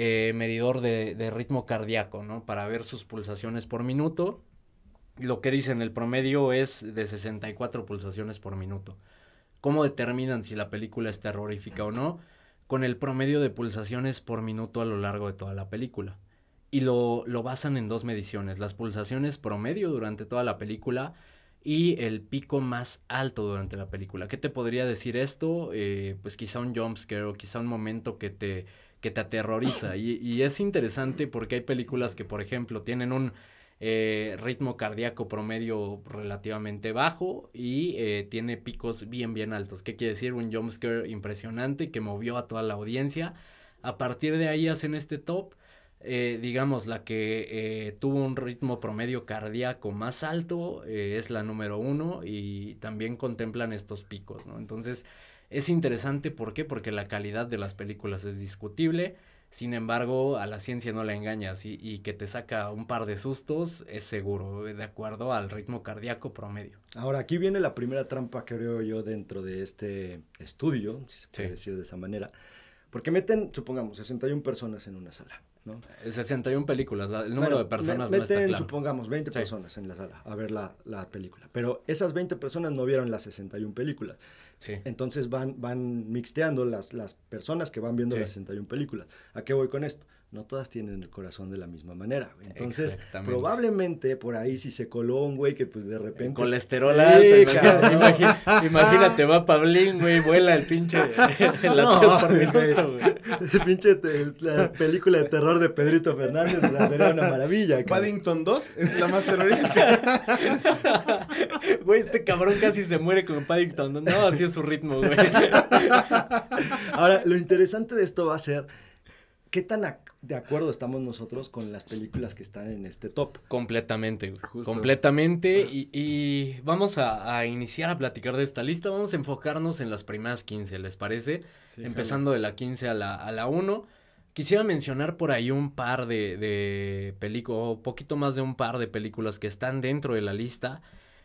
Speaker 2: eh, medidor de, de ritmo cardíaco, ¿no? Para ver sus pulsaciones por minuto. Lo que dicen, el promedio es de 64 pulsaciones por minuto. ¿Cómo determinan si la película es terrorífica o no? Con el promedio de pulsaciones por minuto a lo largo de toda la película. Y lo, lo basan en dos mediciones, las pulsaciones promedio durante toda la película y el pico más alto durante la película. ¿Qué te podría decir esto? Eh, pues quizá un jumpscare o quizá un momento que te, que te aterroriza. Y, y es interesante porque hay películas que, por ejemplo, tienen un eh, ritmo cardíaco promedio relativamente bajo y eh, tiene picos bien, bien altos. ¿Qué quiere decir? Un jumpscare impresionante que movió a toda la audiencia. A partir de ahí hacen este top. Eh, digamos, la que tuvo un ritmo promedio cardíaco más alto es la número uno y también contemplan estos picos, ¿no? Entonces, es interesante, ¿por qué? Porque la calidad de las películas es discutible. Sin embargo, a la ciencia no la engañas y, y, que te saca un par de sustos es seguro, de acuerdo al ritmo cardíaco promedio.
Speaker 3: Ahora, aquí viene la primera trampa, creo yo, dentro de este estudio, si se puede decir de esa manera, porque meten, supongamos, 61 personas en una sala. ¿no?
Speaker 2: 61 películas, el número de personas
Speaker 3: meten,
Speaker 2: no está claro.
Speaker 3: supongamos, 20 sí. personas en la sala a ver la, la, película, pero esas 20 personas no vieron las 61 películas.
Speaker 2: Sí.
Speaker 3: Entonces van, van mixteando las, las personas que van viendo
Speaker 2: Sí.
Speaker 3: las 61 películas. ¿A qué voy con esto? No todas tienen el corazón de la misma manera. Entonces, probablemente por ahí si se coló un güey que pues de repente...
Speaker 2: Colesterol
Speaker 3: Sí,
Speaker 2: alto, imagínate,
Speaker 3: cabrón. [LAUGHS]
Speaker 2: imagínate, imagínate, va Pablín, güey, vuela el pinche [LAUGHS] latidos por
Speaker 3: güey.
Speaker 2: minuto, güey.
Speaker 3: Pinche te- la película de terror de Pedrito Fernández sea, sería una maravilla. cabrón.
Speaker 1: Paddington 2 es la más terrorífica. [LAUGHS]
Speaker 2: Güey, este cabrón casi se muere con Paddington. No, así es su ritmo, güey.
Speaker 3: Ahora, lo interesante de esto va a ser qué tan de acuerdo estamos nosotros con las películas que están en este top.
Speaker 2: Completamente, güey. Completamente. Y, y vamos a, a iniciar a platicar de esta lista. Vamos a enfocarnos en las primeras 15, ¿les parece?
Speaker 1: Sí,
Speaker 2: Empezando de la 15 a la, a la 1. Quisiera mencionar por ahí un par de, de películas, o poquito más de un par de películas que están dentro de la lista,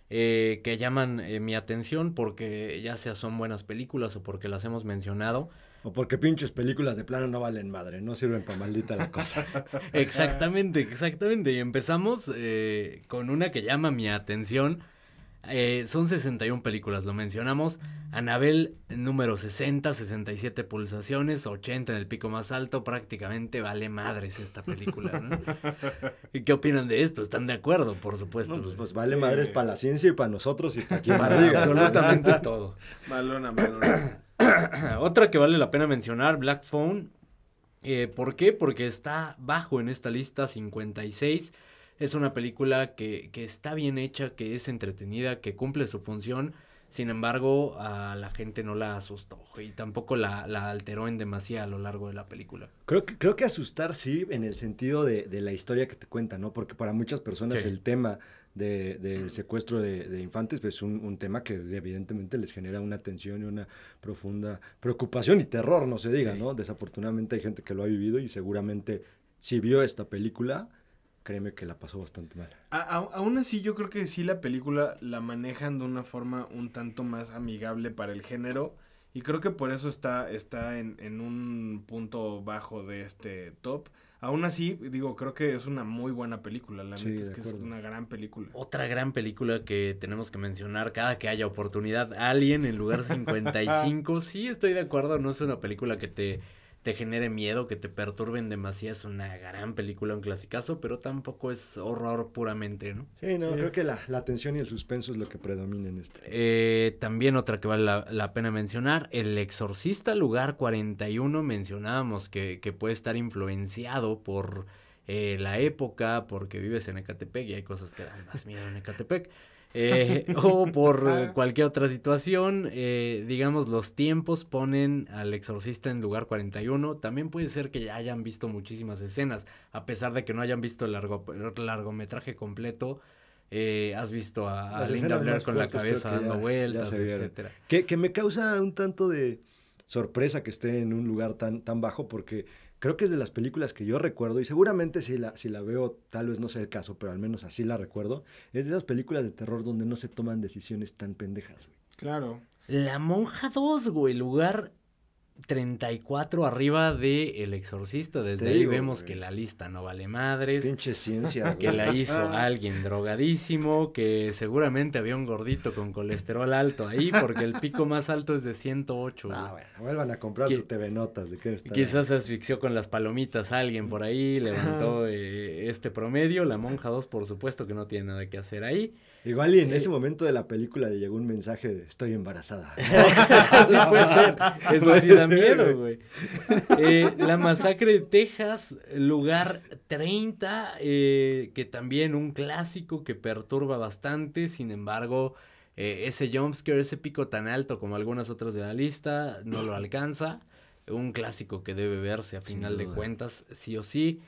Speaker 2: eh, que llaman eh, mi atención porque ya sea son buenas películas o porque las hemos mencionado.
Speaker 3: O porque pinches películas de plano no valen madre, no sirven para maldita la cosa. [LAUGHS]
Speaker 2: Exactamente, exactamente. Y empezamos eh, con una que llama mi atención. Eh, son 61 películas, lo mencionamos. Anabel número 60, 67 pulsaciones, 80 en el pico más alto. Prácticamente vale madres esta película, ¿no? [LAUGHS] ¿Y qué opinan de esto? ¿Están de acuerdo? Por supuesto.
Speaker 3: No, pues, pues vale
Speaker 1: Sí.
Speaker 3: madres para la ciencia y para nosotros y para quien
Speaker 2: para
Speaker 3: diga.
Speaker 2: absolutamente [LAUGHS] todo.
Speaker 1: Malona, malona. [COUGHS]
Speaker 2: Otra que vale la pena mencionar, Black Phone. Eh, ¿Por qué? Porque está bajo en esta lista 56. Es una película que, que está bien hecha, que es entretenida, que cumple su función. Sin embargo, a la gente no la asustó y tampoco la, la alteró en demasía a lo largo de la película.
Speaker 3: Creo que, creo que asustar sí, en el sentido de, de la historia que te cuenta, ¿no? Porque para muchas personas
Speaker 2: Sí.
Speaker 3: el tema de, del secuestro de, de infantes pues, es un, un tema que evidentemente les genera una tensión y una profunda preocupación y terror, no se diga,
Speaker 2: Sí.
Speaker 3: ¿no? Desafortunadamente hay gente que lo ha vivido y seguramente si vio esta película, créeme que la pasó bastante mal.
Speaker 1: A- a- aún así, yo creo que sí la película la manejan de una forma un tanto más amigable para el género. Y creo que por eso está, está en, en un punto bajo de este top. Aún así, digo, creo que es una muy buena película. La
Speaker 3: Sí,
Speaker 1: neta es que es una gran película.
Speaker 2: Otra gran película que tenemos que mencionar cada que haya oportunidad, Alien en lugar [LAUGHS] 55. sí, estoy de acuerdo, no es una película que te, te genere miedo, que te perturben demasiado, es una gran película, un clasicazo, pero tampoco es horror puramente, ¿no?
Speaker 3: Sí, no,
Speaker 1: Sí.
Speaker 3: creo que la, la tensión y el suspenso es lo que predomina en este.
Speaker 2: Eh, también otra que vale la, la pena mencionar, El Exorcista, lugar 41, mencionábamos que, que puede estar influenciado por eh, la época, porque vives en Ecatepec y hay cosas que dan más miedo en Ecatepec. Eh, [LAUGHS] o por eh, cualquier otra situación, eh, digamos, los tiempos ponen al exorcista en lugar 41. También puede ser que ya hayan visto muchísimas escenas, a pesar de que no hayan visto el largo, largometraje completo. eh, has visto a, Linda Blair con la cabeza dando
Speaker 3: ya-
Speaker 2: vueltas, etcétera.
Speaker 3: Que, que me causa un tanto de sorpresa que esté en un lugar tan, tan bajo porque creo que es de las películas que yo recuerdo y seguramente si la, si la veo tal vez no sea el caso, pero al menos así la recuerdo, es de esas películas de terror donde no se toman decisiones tan pendejas. güey.
Speaker 1: Claro.
Speaker 2: La Monja 2, güey, lugar 34 arriba de El Exorcista. Desde
Speaker 3: Te
Speaker 2: ahí
Speaker 3: digo,
Speaker 2: vemos
Speaker 3: güey.
Speaker 2: que la lista no vale madres.
Speaker 3: Pinche ciencia. [LAUGHS]
Speaker 2: que
Speaker 3: güey.
Speaker 2: la hizo alguien drogadísimo, que seguramente había un gordito con colesterol alto ahí, porque el pico más alto es de 108. güey.
Speaker 3: Ah, bueno, vuelvan a comprar
Speaker 2: Qui-
Speaker 3: su TV Notas. ¿de qué
Speaker 2: Quizás se asfixió con las palomitas alguien por ahí, levantó eh, este promedio. La monja 2, por supuesto que no tiene nada que hacer ahí.
Speaker 3: Igual y en
Speaker 2: Eh.
Speaker 3: ese momento de la película le llegó un mensaje de estoy embarazada. [LAUGHS]
Speaker 2: sí puede ser. Eso sí da miedo, güey. Eh, la masacre de Texas, lugar 30, eh, que también un clásico que perturba bastante, sin embargo, ese jumpscare, ese pico tan alto como algunas otras de la lista, no lo [CLEARS THROAT] alcanza. Un clásico que debe verse a final de cuentas, sí o sí.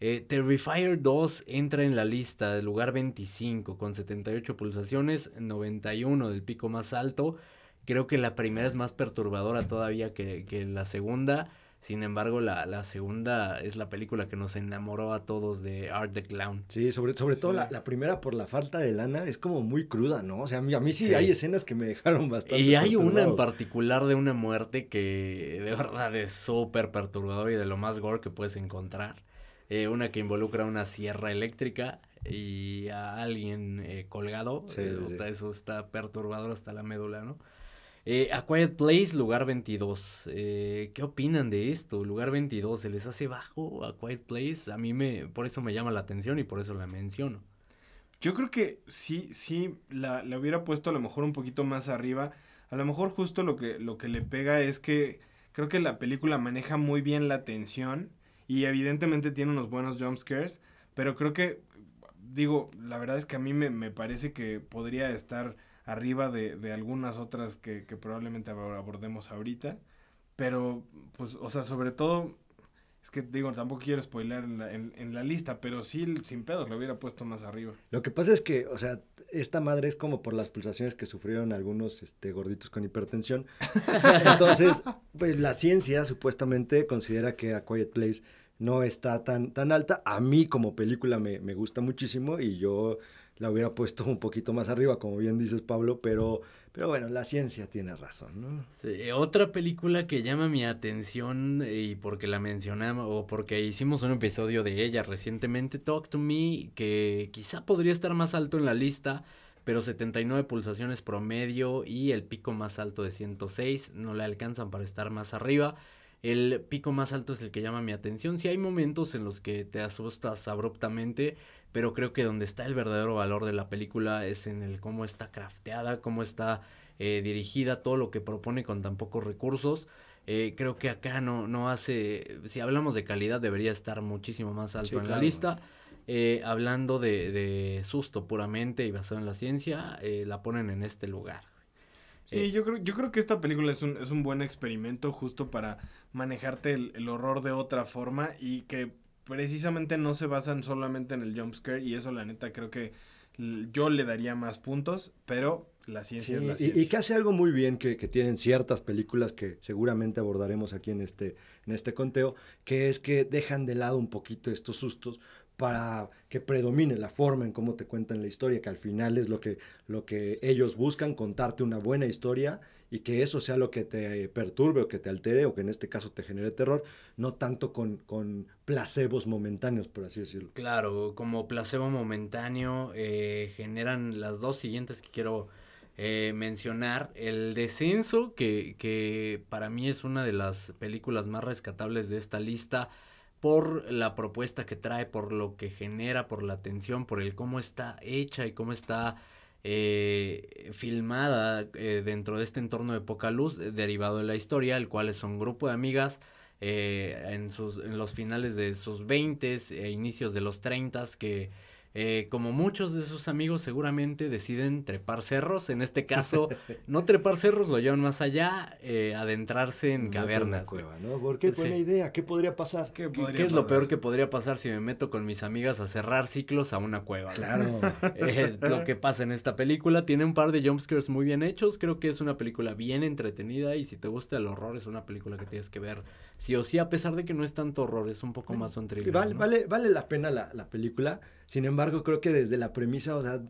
Speaker 2: Eh, Terrifier 2 entra en la lista, lugar 25, con 78 pulsaciones, 91 del pico más alto. Creo que la primera es más perturbadora todavía que, que la segunda. Sin embargo, la, la, segunda es la película que nos enamoró a todos de Art the Clown.
Speaker 3: Sí, sobre, sobre todo la, la, primera por la falta de lana es como muy cruda, ¿no? O sea, a mí, a mí sí, sí, hay escenas que me dejaron bastante.
Speaker 2: Y hay una en particular de una muerte que de verdad es súper perturbadora y de lo más gore que puedes encontrar. Eh, una que involucra una sierra eléctrica y a alguien eh, colgado.
Speaker 3: Sí, sí,
Speaker 2: Eso está perturbador hasta la médula, ¿no? Eh, A Quiet Place, lugar 22. Eh, ¿Qué opinan de esto? Lugar 22, ¿se les hace bajo a Quiet Place? A mí me, por eso me llama la atención y por eso la menciono.
Speaker 1: Yo creo que sí, sí, la, la hubiera puesto a lo mejor un poquito más arriba. A lo mejor justo lo que, lo que le pega es que creo que la película maneja muy bien la tensión y evidentemente tiene unos buenos jumpscares, pero creo que, digo, la verdad es que a mí me, me parece que podría estar arriba de, de algunas otras que, probablemente abordemos ahorita. Pero, pues, o sea, sobre todo, es que digo, tampoco quiero spoiler en la, en la lista, pero sí, sin pedos, lo hubiera puesto más arriba.
Speaker 3: Lo que pasa es que, o sea, esta madre es como por las pulsaciones que sufrieron algunos este, gorditos con hipertensión. [LAUGHS] Entonces, pues la ciencia supuestamente considera que A Quiet Place no está tan, tan alta. A mí como película me, me gusta muchísimo y yo la hubiera puesto un poquito más arriba, como bien dices Pablo, pero, pero bueno, la ciencia tiene razón, ¿no?
Speaker 2: Otra película que llama mi atención y porque la mencionamos o porque hicimos un episodio de ella recientemente, Talk to Me, que quizá podría estar más alto en la lista, pero 79 pulsaciones promedio y el pico más alto de 106 no le alcanzan para estar más arriba. El pico más alto es el que llama mi atención. Si hay momentos en los que te asustas abruptamente, pero creo que donde está el verdadero valor de la película es en el cómo está crafteada, cómo está eh, dirigida, todo lo que propone con tan pocos recursos. Eh, creo que acá no, no hace, si hablamos de calidad debería estar muchísimo más alto
Speaker 3: Sí,
Speaker 2: en
Speaker 3: claro.
Speaker 2: la lista. Eh, hablando de, de susto puramente y basado en la ciencia, la ponen en este lugar.
Speaker 1: Sí, yo creo, yo creo que esta película es un, es un buen experimento justo para manejarte el, el horror de otra forma y que precisamente no se basan solamente en el jumpscare y eso la neta creo que yo le daría más puntos, pero la ciencia
Speaker 3: Sí,
Speaker 1: es la
Speaker 3: y,
Speaker 1: ciencia.
Speaker 3: y que hace algo muy bien que, que tienen ciertas películas que seguramente abordaremos aquí en este, en este conteo, que es que dejan de lado un poquito estos sustos para que predomine la forma en cómo te cuentan la historia, que al final es lo que, lo que ellos buscan, contarte una buena historia y que eso sea lo que te perturbe o que te altere o que en este caso te genere terror, no tanto con, con placebos momentáneos, por así decirlo.
Speaker 2: Claro, como placebo momentáneo, eh, generan las dos siguientes que quiero eh, mencionar. El descenso, que, que para mí es una de las películas más rescatables de esta lista, por la propuesta que trae, por lo que genera, por la atención, por el cómo está hecha y cómo está eh, filmada eh, dentro de este entorno de poca luz, derivado de la historia, el cual es un grupo de amigas eh, en, sus, en los finales de sus 20 e inicios de los 30 que eh, como muchos de sus amigos seguramente deciden trepar cerros, en este caso [LAUGHS] no trepar cerros, lo llevan más allá, eh, adentrarse en cavernas.
Speaker 3: cueva, ¿no? ¿Por qué?
Speaker 2: Sí.
Speaker 3: Buena idea, ¿qué podría pasar?
Speaker 1: ¿Qué,
Speaker 2: ¿Qué,
Speaker 1: podría
Speaker 2: qué es lo peor que podría pasar si me meto con mis amigas a cerrar ciclos a una cueva?
Speaker 3: Claro. [LAUGHS]
Speaker 2: Eh, lo que pasa en esta película. Tiene un par de jumpscares muy bien hechos. Creo que es una película bien entretenida. Y si te gusta el horror, es una película que tienes que ver sí o sí, a pesar de que no es tanto horror, es un poco más un thriller.
Speaker 3: vale,
Speaker 2: ¿no?
Speaker 3: vale, vale la pena la, la película. Sin embargo, creo que desde la premisa, o sea,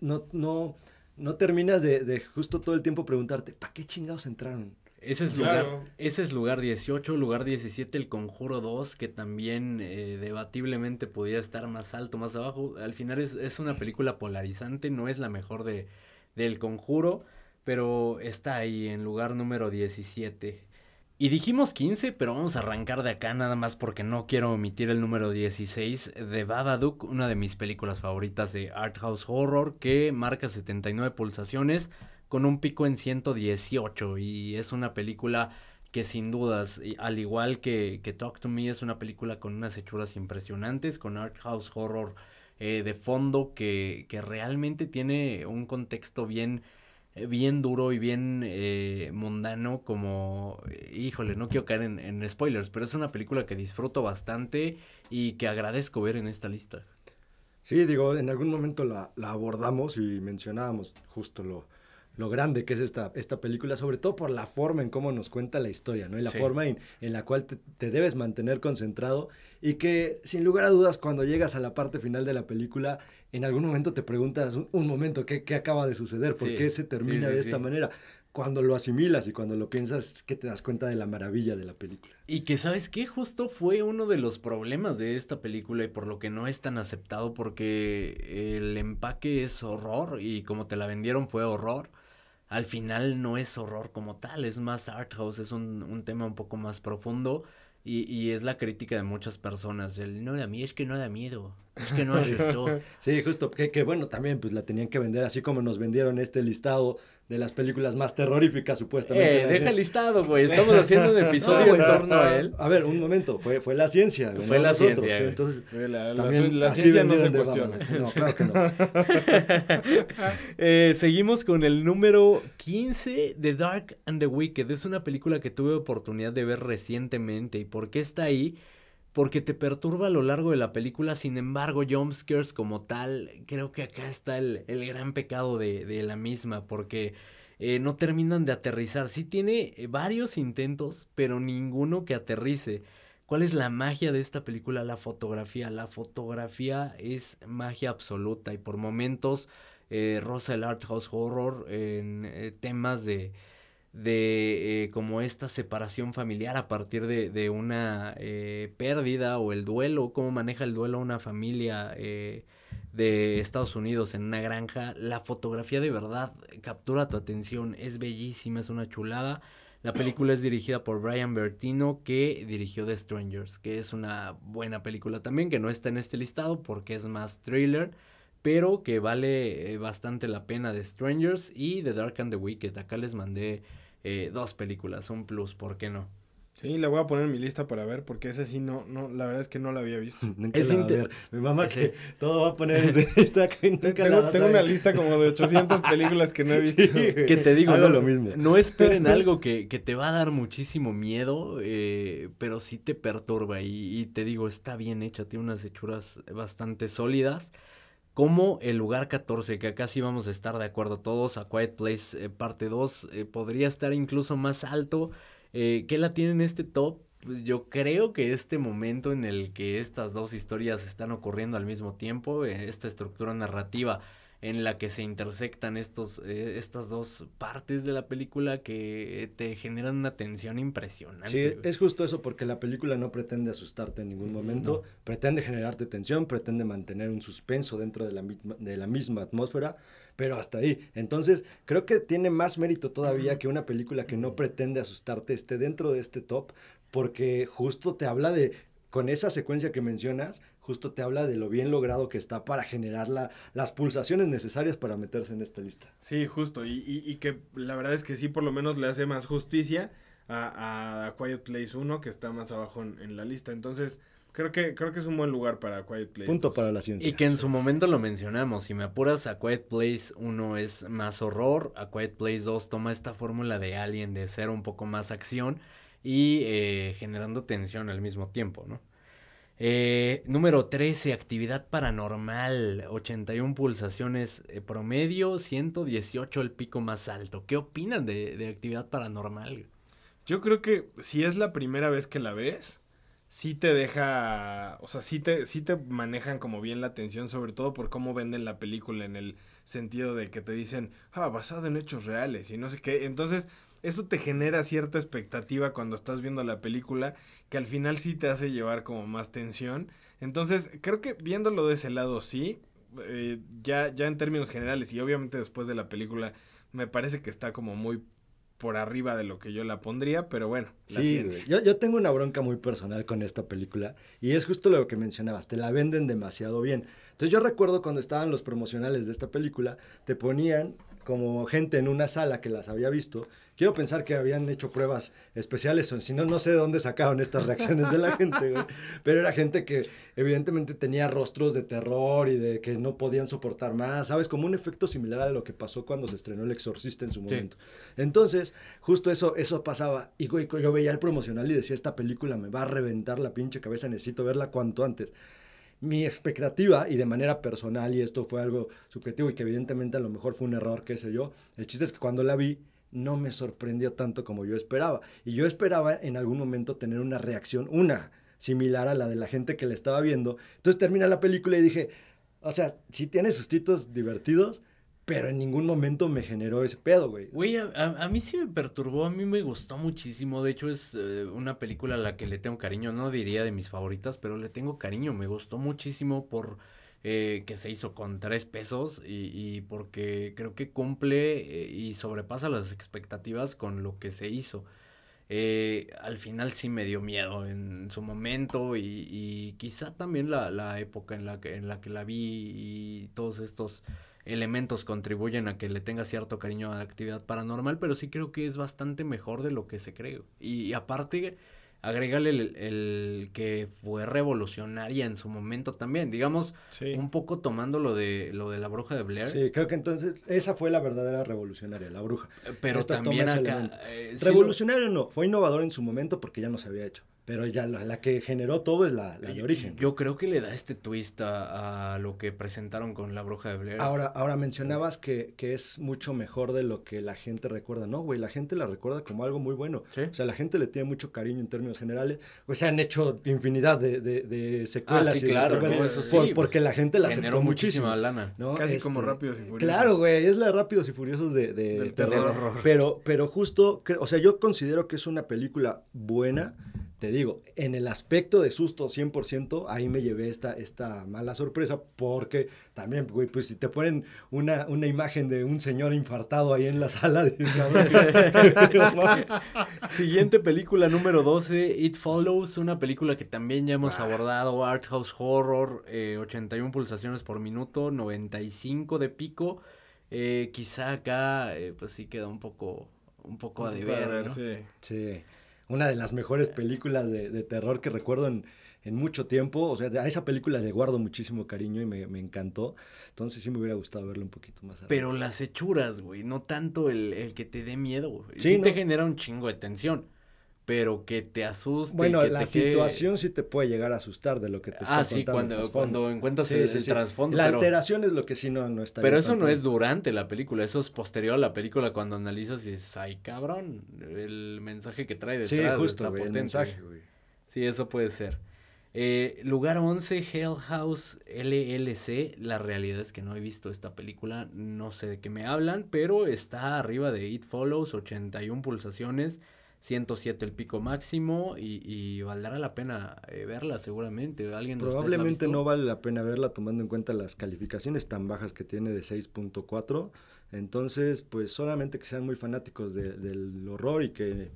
Speaker 3: no, no, no terminas de, de justo todo el tiempo preguntarte, ¿para qué chingados entraron?
Speaker 2: Ese es
Speaker 1: Claro.
Speaker 2: lugar, ese es lugar 18, lugar 17, el Conjuro 2, que también eh, debatiblemente podía estar más alto, más abajo. Al final es, es una película polarizante, no es la mejor de, del Conjuro, pero está ahí en lugar número 17. Y dijimos 15, pero vamos a arrancar de acá nada más porque no quiero omitir el número 16 de Babadook, una de mis películas favoritas de Art House Horror, que marca 79 pulsaciones con un pico en 118 y es una película que sin dudas, al igual que, que Talk to Me, es una película con unas hechuras impresionantes, con art house horror eh, de fondo que, que, realmente tiene un contexto bien, bien duro y bien eh, mundano como, híjole, no quiero caer en, en, spoilers, pero es una película que disfruto bastante y que agradezco ver en esta lista.
Speaker 3: Sí, digo, en algún momento la, la abordamos y mencionábamos justo lo, lo grande que es esta, esta película, sobre todo por la forma en cómo nos cuenta la historia, ¿no? Y la forma en, la cual te, debes mantener concentrado y que sin lugar a dudas cuando llegas a la parte final de la película, en algún momento te preguntas, un, momento, ¿qué, ¿qué, acaba de suceder? ¿Por qué se termina de esta manera? Cuando lo asimilas y cuando lo piensas, que te das cuenta de la maravilla de la película.
Speaker 2: Y que, ¿sabes qué? Justo fue uno de los problemas de esta película y por lo que no es tan aceptado porque el empaque es horror y como te la vendieron fue horror al final no es horror como tal, es más art house, es un, un tema un poco más profundo y, y, es la crítica de muchas personas. El no da mí es que no da miedo, es que no [LAUGHS] asustó.
Speaker 3: sí, justo, que, que bueno, también pues la tenían que vender así como nos vendieron este listado de las películas más terroríficas, supuestamente.
Speaker 2: Eh, deja el listado, güey. [LAUGHS] Estamos haciendo un episodio en torno a él.
Speaker 3: A ver, un momento. Fue, fue la ciencia.
Speaker 2: Fue la ciencia.
Speaker 1: Entonces, la, la, ciencia no se cuestiona.
Speaker 3: No, claro que no. [LAUGHS]
Speaker 2: eh, seguimos con el número 15 de Dark and the Wicked. Es una película que tuve oportunidad de ver recientemente. ¿Y por qué está ahí? Porque te perturba a lo largo de la película, sin embargo, jumpscares como tal, creo que acá está el, el gran pecado de, de, la misma, porque eh, no terminan de aterrizar. Sí tiene eh, varios intentos, pero ninguno que aterrice. ¿Cuál es la magia de esta película? La fotografía. La fotografía es magia absoluta y por momentos eh, rosa el art house horror en eh, temas de de eh, como esta separación familiar a partir de, de una eh, pérdida o el duelo, cómo maneja el duelo una familia eh, de Estados Unidos en una granja. La fotografía de verdad captura tu atención, es bellísima, es una chulada. La película es dirigida por Brian Bertino, que dirigió The Strangers, que es una buena película también, que no está en este listado porque es más thriller, pero que vale bastante la pena The Strangers y The Dark and the Wicked. Acá les mandé eh, dos películas, un plus, ¿por qué no?
Speaker 1: Sí, la voy a poner en mi lista para ver, porque ese sí no, no, la verdad es que no la había visto. [LAUGHS]
Speaker 3: es Mi mamá que todo va a poner en su [LAUGHS] lista que nunca
Speaker 1: tengo, la tengo una lista como de 800 [LAUGHS] películas que no he visto.
Speaker 2: que te digo, no, lo mismo. no esperen algo que, que, te va a dar muchísimo miedo, eh, pero sí te perturba y, y, te digo, está bien hecha, tiene unas hechuras bastante sólidas como el lugar 14, que acá sí vamos a estar de acuerdo todos, a Quiet Place eh, parte 2 eh, podría estar incluso más alto. Eh, ¿Qué la tiene en este top? Pues yo creo que este momento en el que estas dos historias están ocurriendo al mismo tiempo, esta estructura narrativa en la que se intersectan estos, eh, estas dos partes de la película que te generan una tensión impresionante.
Speaker 3: Sí, es justo eso, porque la película no pretende asustarte en ningún momento, pretende generarte tensión, pretende mantener un suspenso dentro de la, de la misma atmósfera, pero hasta ahí. Entonces, creo que tiene más mérito todavía que una película que no pretende asustarte esté dentro de este top, porque justo te habla de, con esa secuencia que mencionas, justo te habla de lo bien logrado que está para generar la, las pulsaciones necesarias para meterse en esta lista.
Speaker 1: Sí, justo, y, y, que la verdad es que sí, por lo menos le hace más justicia a, a Quiet Place 1, que está más abajo en, la lista. Entonces, creo que, creo que es un buen lugar para Quiet Place.
Speaker 3: Punto para la ciencia.
Speaker 2: Y que en su momento lo mencionamos, si me apuras, a Quiet Place 1 es más horror, a Quiet Place 2 toma esta fórmula de Alien de ser un poco más acción y eh, generando tensión al mismo tiempo, ¿no? Eh, número 13, actividad paranormal, 81 pulsaciones eh, promedio, 118 el pico más alto. ¿Qué opinan de, de, actividad paranormal?
Speaker 1: Yo creo que si es la primera vez que la ves, sí te deja, o sea, sí te, sí te manejan como bien la atención, sobre todo por cómo venden la película en el sentido de que te dicen, ah, basado en hechos reales y no sé qué. Entonces, eso te genera cierta expectativa cuando estás viendo la película que al final sí te hace llevar como más tensión. Entonces, creo que viéndolo de ese lado sí, eh, ya, ya en términos generales y obviamente después de la película me parece que está como muy por arriba de lo que yo la pondría, pero bueno, la
Speaker 3: sí, Yo, yo tengo una bronca muy personal con esta película y es justo lo que mencionabas, te la venden demasiado bien. Entonces yo recuerdo cuando estaban los promocionales de esta película, te ponían como gente en una sala que las había visto, quiero pensar que habían hecho pruebas especiales, o si no, no sé de dónde sacaron estas reacciones de la [LAUGHS] gente, güey. Pero era gente que evidentemente tenía rostros de terror y de que no podían soportar más, ¿sabes? Como un efecto similar a lo que pasó cuando se estrenó El Exorcista en su momento. Entonces, justo eso, eso pasaba. Y güey, yo veía el promocional y decía, esta película me va a reventar la pinche cabeza, necesito verla cuanto antes mi expectativa y de manera personal, y esto fue algo subjetivo y que evidentemente a lo mejor fue un error, qué sé yo, el chiste es que cuando la vi no me sorprendió tanto como yo esperaba. Y yo esperaba en algún momento tener una reacción, una similar a la de la gente que la estaba viendo. Entonces termina la película y dije, o sea, si tiene sustitos divertidos, pero en ningún momento me generó ese pedo, güey.
Speaker 2: Güey, a, mí sí me perturbó, a mí me gustó muchísimo. De hecho, es eh, una película a la que le tengo cariño. No diría de mis favoritas, pero le tengo cariño. Me gustó muchísimo por eh, que se hizo con tres pesos y, y porque creo que cumple eh, y sobrepasa las expectativas con lo que se hizo. al final sí me dio miedo en su momento y, y quizá también la, la, época en la, que, en la que la vi y todos estos elementos contribuyen a que le tenga cierto cariño a la actividad paranormal, pero sí creo que es bastante mejor de lo que se cree. Y, aparte, agrégale el, que fue revolucionaria en su momento también, digamos, un poco tomando lo de lo de la bruja de Blair.
Speaker 3: Sí, creo que entonces esa fue la verdadera revolucionaria, la bruja.
Speaker 2: Pero también acá...
Speaker 3: Eh, revolucionaria no, fue innovador en su momento porque ya no se había hecho. Pero ya la, que generó todo es la, de origen.
Speaker 2: Yo creo que le da este twist a, lo que presentaron con la bruja de Blair.
Speaker 3: Ahora, ahora mencionabas que, que, es mucho mejor de lo que la gente recuerda. No, güey, la gente la recuerda como algo muy bueno. O sea, la gente le tiene mucho cariño en términos generales. O sea, han hecho infinidad de, de, secuelas. Ah,
Speaker 2: sí, claro, eso sí, pues,
Speaker 3: porque la gente la aceptó muchísima
Speaker 2: lana.
Speaker 1: Casi como este, Rápidos y Furiosos.
Speaker 3: Claro, güey, es la Rápidos y Furiosos de, de terror. Pero, pero justo, o sea, yo considero que es una película buena te digo, en el aspecto de susto 100%, ahí me llevé esta, esta mala sorpresa, porque también, güey, pues si te ponen una, una imagen de un señor infartado ahí en la sala. De... [LAUGHS] [LAUGHS]
Speaker 2: Siguiente película número 12, It Follows, una película que también ya hemos abordado, Art House Horror, 81 eh, pulsaciones por minuto, 95 de pico. Eh, quizá acá, eh, pues sí queda un poco, un poco a deber, ¿no?
Speaker 3: Sí. sí una de las mejores películas de, terror que recuerdo en, mucho tiempo. O sea, a esa película le guardo muchísimo cariño y me, encantó. Entonces sí me hubiera gustado verla un poquito más.
Speaker 2: Pero las hechuras, güey, no tanto el, que te dé miedo. Sí, te genera un chingo de tensión pero que te asuste.
Speaker 3: Bueno, la situación sí te puede llegar a asustar de lo que te está
Speaker 2: ah, sí, cuando, cuando encuentras el, trasfondo.
Speaker 3: La alteración es lo que sí no, no está.
Speaker 2: Pero eso no es durante la película, eso es posterior a la película cuando analizas y dices, ay cabrón, el mensaje que trae detrás
Speaker 3: sí, justo, güey, el mensaje, güey.
Speaker 2: Sí, eso puede ser. Eh, lugar 11, Hell House LLC. La realidad es que no he visto esta película, no sé de qué me hablan, pero está arriba de It Follows, 81 pulsaciones. 107 el pico máximo y, valdrá la pena eh, verla seguramente. ¿Alguien
Speaker 3: Probablemente no vale la pena verla tomando en cuenta las calificaciones tan bajas que tiene de 6.4. Entonces, pues solamente que sean muy fanáticos del horror y que...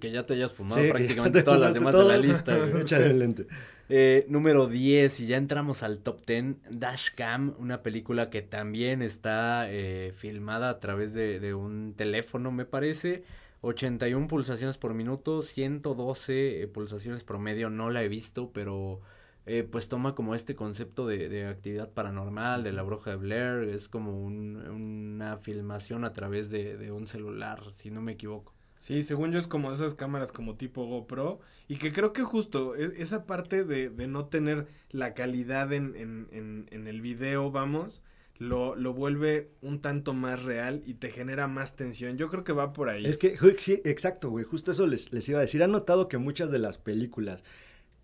Speaker 2: que ya te hayas fumado prácticamente todas las demás de la lista. [LAUGHS]
Speaker 3: el lente. [LAUGHS]
Speaker 2: Eh, número 10, y ya entramos al top 10, Dashcam, una película que también está eh, filmada a través de, de un teléfono, me parece. 81 pulsaciones por minuto, 112 eh, pulsaciones promedio, no la he visto, pero eh, pues toma como este concepto de, actividad paranormal, de la bruja de Blair, es como una filmación a través de, un celular, si no me equivoco.
Speaker 1: Sí, según yo es como esas cámaras como tipo GoPro y que creo que justo e, esa parte de, no tener la calidad en, en, en el video, vamos, lo, lo vuelve un tanto más real y te genera más tensión. Yo creo que va por ahí.
Speaker 3: Es que, sí, exacto, güey, justo eso les, les iba a decir. Han notado que muchas de las películas,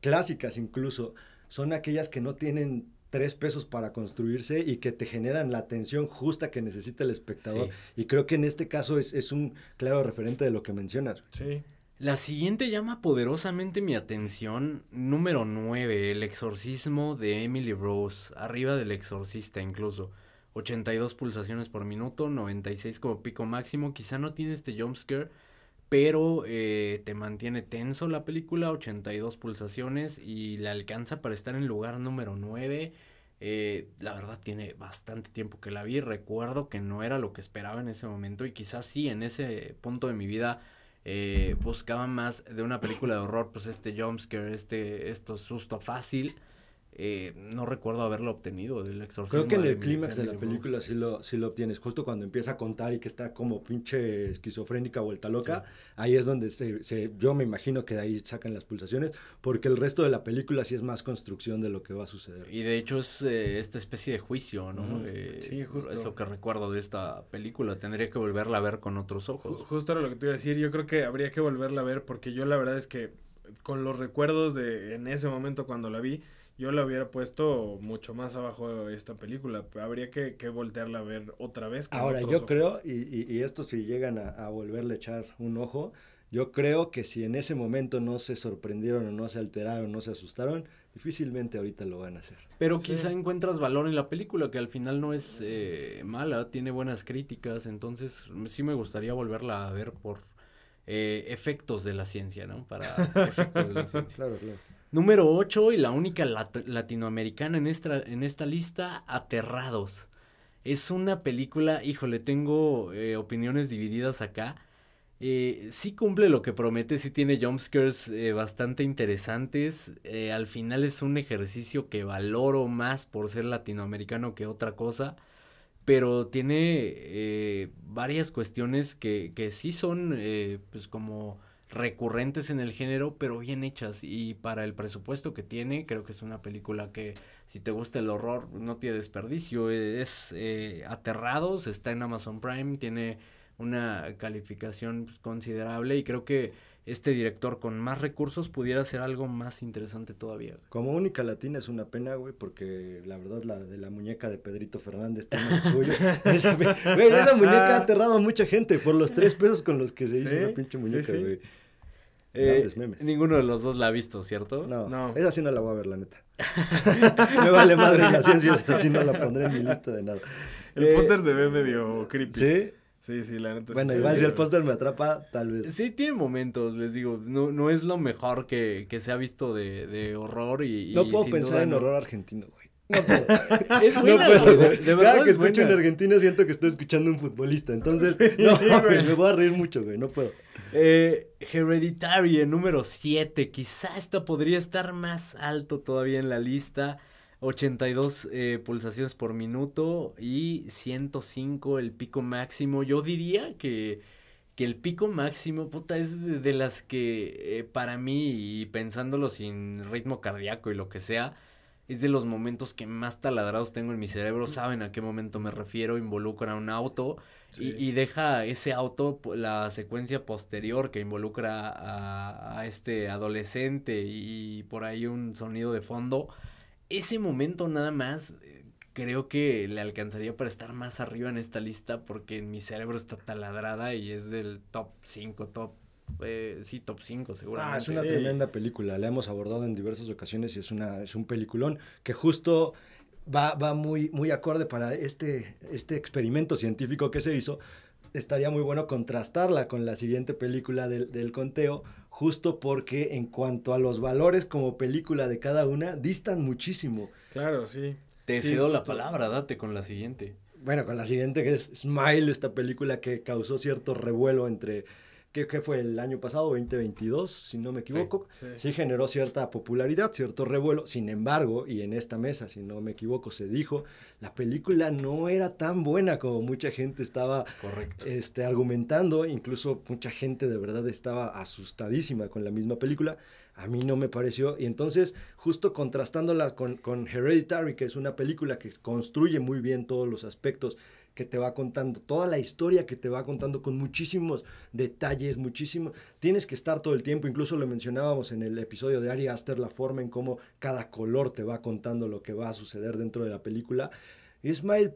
Speaker 3: clásicas incluso, son aquellas que no tienen tres pesos para construirse y que te generan la tensión justa que necesita el espectador. Y creo que en este caso es, es un claro referente de lo que mencionas.
Speaker 1: Sí.
Speaker 2: La siguiente llama poderosamente mi atención. Número 9, El exorcismo de Emily Rose. Arriba del exorcista incluso. 82 pulsaciones por minuto, 96 como pico máximo. Quizá no tiene este jumpscare, pero eh, te mantiene tenso la película, 82 pulsaciones y la alcanza para estar en lugar número 9. Eh, la verdad tiene bastante tiempo que la vi. Recuerdo que no era lo que esperaba en ese momento y quizás sí en ese punto de mi vida eh, buscaba más de una película de horror, pues este jumpscare, este, esto susto fácil. Eh, no recuerdo haberlo obtenido del exorcismo.
Speaker 3: Creo que en el clímax de la película sí lo, sí lo obtienes, justo cuando empieza a contar y que está como pinche esquizofrénica vuelta loca, ahí es donde se, se, yo me imagino que de ahí sacan las pulsaciones, porque el resto de la película sí es más construcción de lo que va a suceder.
Speaker 2: Y de hecho es eh, esta especie de juicio, ¿no?
Speaker 1: Uh -huh. eh, sí, justo.
Speaker 2: Es lo que recuerdo de esta película, tendría que volverla a ver con otros ojos.
Speaker 1: Justo era lo que te iba a decir, yo creo que habría que volverla a ver porque yo la verdad es que con los recuerdos de en ese momento cuando la vi, yo la hubiera puesto mucho más abajo de esta película. Habría que, que voltearla a ver otra vez.
Speaker 3: Ahora, yo ojos. creo, y, y, y, esto si llegan a, a, volverle a echar un ojo, yo creo que si en ese momento no se sorprendieron o no se alteraron, no se asustaron, difícilmente ahorita lo van a hacer.
Speaker 2: Pero sí. quizá encuentras valor en la película, que al final no es eh, mala, tiene buenas críticas, entonces sí me gustaría volverla a ver por eh, efectos de la ciencia, ¿no? Para [LAUGHS] efectos de la ciencia.
Speaker 3: claro, claro.
Speaker 2: Número 8 y la única lat latinoamericana en esta, en esta lista, Aterrados. Es una película, híjole, tengo eh, opiniones divididas acá. Eh, sí cumple lo que promete, sí tiene jumpscares eh, bastante interesantes. Eh, al final es un ejercicio que valoro más por ser latinoamericano que otra cosa. Pero tiene varias cuestiones que, que sí son pues como recurrentes en el género, pero bien hechas. Y para el presupuesto que tiene, creo que es una película que, si te gusta el horror, no tiene desperdicio. Es eh, Aterrados, está en Amazon Prime, tiene una calificación considerable y creo que este director con más recursos pudiera hacer algo más interesante todavía.
Speaker 3: Como única latina es una pena, güey, porque la verdad la de la muñeca de Pedrito Fernández tiene lo suyo. [LAUGHS] esa, güey, esa muñeca ha aterrado a mucha gente por los tres [LAUGHS] pesos con los que se hizo ¿Sí? la pinche muñeca, güey. Sí, sí.
Speaker 2: Eh, ninguno de los dos la ha visto, ¿cierto?
Speaker 3: No, no, esa sí no la voy a ver, la neta. [LAUGHS] Me vale madre la ciencia, esa sí no la pondré en mi lista de nada.
Speaker 1: El eh, póster se ve medio creepy.
Speaker 3: ¿Sí?
Speaker 1: Sí, sí, la neta.
Speaker 3: Bueno,
Speaker 1: sí,
Speaker 3: igual
Speaker 1: sí,
Speaker 3: si el póster me atrapa, tal vez.
Speaker 2: Sí, tiene momentos, les digo. No, no es lo mejor que, que se ha visto de, de horror y.
Speaker 3: No
Speaker 2: y
Speaker 3: puedo pensar en
Speaker 2: no.
Speaker 3: horror argentino, güey. No puedo. [LAUGHS] [LAUGHS]
Speaker 2: Es buena,
Speaker 3: no puedo.
Speaker 2: güey, de, de
Speaker 3: Cada
Speaker 2: verdad
Speaker 3: que
Speaker 2: es
Speaker 3: escucho en. Argentina siento que estoy escuchando un futbolista. Entonces,
Speaker 1: Sí,
Speaker 3: no,
Speaker 1: güey. [LAUGHS]
Speaker 3: me voy a reír mucho, güey. No puedo.
Speaker 2: Eh, Hereditary número 7. Quizá esta podría estar más alto todavía en la lista. 82 eh, pulsaciones por minuto y 105 el pico máximo. Yo diría que, que el pico máximo, puta, es de, de las que eh, para mí, y pensándolo sin ritmo cardíaco y lo que sea, es de los momentos que más taladrados tengo en mi cerebro. Saben a qué momento me refiero. Involucra un auto
Speaker 1: Sí.
Speaker 2: y, y deja ese auto la secuencia posterior que involucra a, a este adolescente y, por ahí un sonido de fondo. Ese momento nada más eh, creo que le alcanzaría para estar más arriba en esta lista porque en mi cerebro está taladrada y es del top 5, top, eh, sí, top 5 seguramente.
Speaker 3: Ah, es una
Speaker 1: sí.
Speaker 3: tremenda película. La hemos abordado en diversas ocasiones y es, una, es un peliculón que justo va, va muy, muy acorde para este, este experimento científico que se hizo. Estaría muy bueno contrastarla con la siguiente película del, del conteo, justo porque en cuanto a los valores como película de cada una, distan muchísimo.
Speaker 1: Claro, sí.
Speaker 2: Te
Speaker 1: Sí,
Speaker 2: cedo la palabra, date con la siguiente.
Speaker 3: Bueno, con la siguiente que es Smile, esta película que causó cierto revuelo entre, ¿qué, qué fue el año pasado? 2022, si no me equivoco.
Speaker 1: Sí.
Speaker 3: sí generó cierta popularidad, cierto revuelo. Sin embargo, y en esta mesa, si no me equivoco, se dijo, la película no era tan buena como mucha gente estaba
Speaker 2: Correcto.
Speaker 3: este, argumentando. Incluso mucha gente de verdad estaba asustadísima con la misma película. A mí no me pareció. Y entonces, justo contrastándola con, con Hereditary, que es una película que construye muy bien todos los aspectos que te va contando, toda la historia que te va contando con muchísimos detalles, muchísimo. Tienes que estar todo el tiempo, incluso lo mencionábamos en el episodio de Ari Aster, la forma en cómo cada color te va contando lo que va a suceder dentro de la película. Y Smile,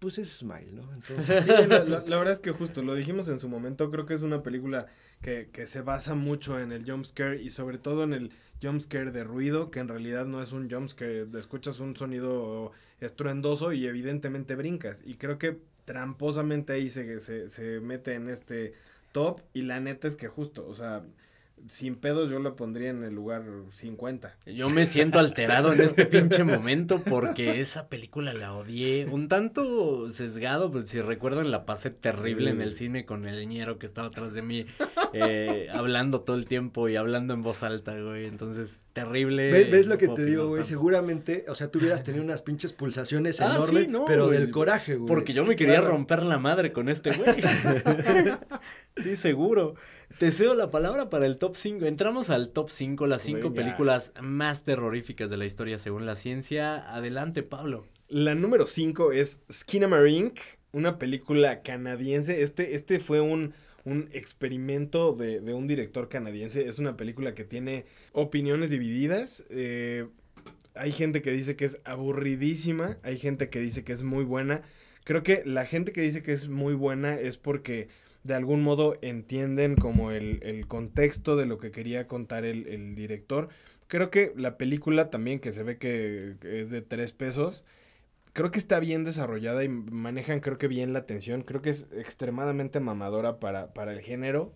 Speaker 3: pues es Smile, ¿no? Entonces,
Speaker 1: la verdad es que justo lo dijimos en su momento, creo que es una película que, que se basa mucho en el jumpscare y sobre todo en el jumpscare de ruido, que en realidad no es un jumpscare, escuchas un sonido estruendoso y evidentemente brincas. Y creo que tramposamente ahí se, se, se mete en este top y la neta es que justo, o sea, sin pedos yo la pondría en el lugar 50.
Speaker 2: Yo me siento alterado en este pinche momento porque esa película la odié. Un tanto sesgado, pues si recuerdan la pasé terrible en el cine con el ñero que estaba atrás de mí, eh, hablando todo el tiempo y hablando en voz alta, güey. Entonces, terrible.
Speaker 3: ¿Ves, ves lo que te digo, güey? Seguramente, o sea, tú hubieras tenido unas pinches pulsaciones ah, enormes, pero del coraje, güey.
Speaker 2: Porque yo me quería romper la madre con este güey. [LAUGHS] sí, seguro. Te cedo la palabra para el top 5. Entramos al top 5, las 5 películas más terroríficas de la historia según la ciencia. Adelante, Pablo.
Speaker 1: La número 5 es Skinamarink, una película canadiense. Este, este fue un, un experimento de, de, un director canadiense. Es una película que tiene opiniones divididas. Eh, hay gente que dice que es aburridísima, hay gente que dice que es muy buena. Creo que la gente que dice que es muy buena es porque de algún modo entienden como el, contexto de lo que quería contar el, director. Creo que la película también, que se ve que, es de tres pesos, creo que está bien desarrollada y manejan creo que bien la atención. Creo que es extremadamente mamadora para, para el género.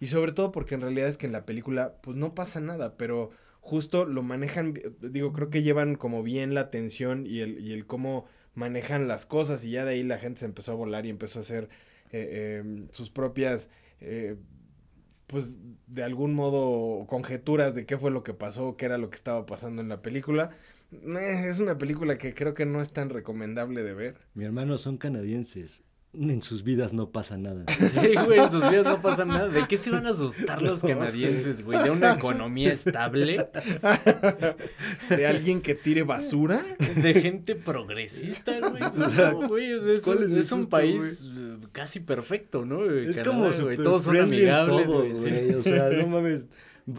Speaker 1: Y sobre todo porque en realidad es que en la película pues no pasa nada, pero justo lo manejan, digo, creo que llevan como bien la atención y el, y el cómo manejan las cosas y ya de ahí la gente se empezó a volar y empezó a hacer eh, em, sus propias, eh, pues de algún modo, conjeturas de qué fue lo que pasó, qué era lo que estaba pasando en la película. Eh, es una película que creo que no es tan recomendable de ver.
Speaker 3: Mi hermano son canadienses. En sus vidas no pasa nada. [LAUGHS]
Speaker 2: Sí, güey, en sus vidas no pasa nada. ¿De qué se van a asustar los [LAUGHS] canadienses, güey? ¿De una economía estable? [LAUGHS]
Speaker 1: ¿De alguien que tire basura?
Speaker 2: ¿De gente progresista, güey? No, güey, es, un país eh, casi perfecto, ¿no?
Speaker 3: Es como güey. Todos son amigables, güey. O sea, no mames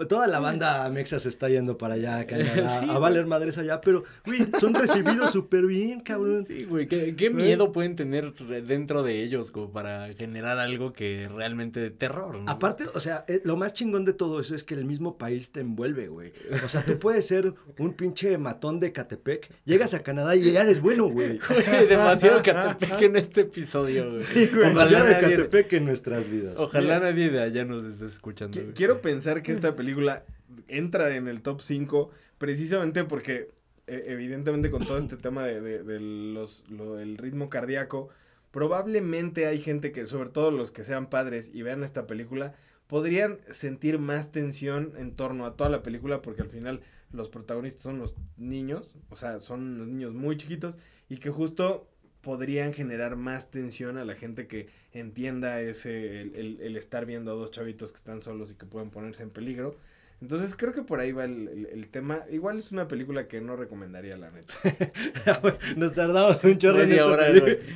Speaker 3: Toda la banda mexa se está yendo para allá, a, a valer madres allá, pero, güey, son recibidos súper bien, [LAUGHS] cabrón.
Speaker 2: Sí, güey, ¿qué, miedo pueden tener dentro de ellos como para generar algo que realmente de terror, ¿no?
Speaker 3: Aparte, o sea, eh, lo más chingón de todo eso es que el mismo país te envuelve, güey. O sea, tú puedes ser un pinche matón de Catepec, llegas a Canadá y ya eres bueno, güey. [LAUGHS]
Speaker 2: demasiado Catepec en este episodio, güey.
Speaker 3: Sí, güey, demasiado de Catepec en nuestras vidas.
Speaker 2: Ojalá nadie de allá nos esté escuchando.
Speaker 1: Quiero pensar que esta película entra en el top 5 precisamente porque e, evidentemente con todo este tema de, los, el ritmo cardíaco, probablemente hay gente que, sobre todo los que sean padres y vean esta película, podrían sentir más tensión en torno a toda la película porque al final los protagonistas son los niños, o sea, son los niños muy chiquitos y que justo podrían generar más tensión a la gente que entienda ese, el, estar viendo a dos chavitos que están solos y que pueden ponerse en peligro. Entonces creo que por ahí va el, tema. Igual es una película que no recomendaría, la neta. [LAUGHS]
Speaker 3: Nos tardamos un chorro en hora,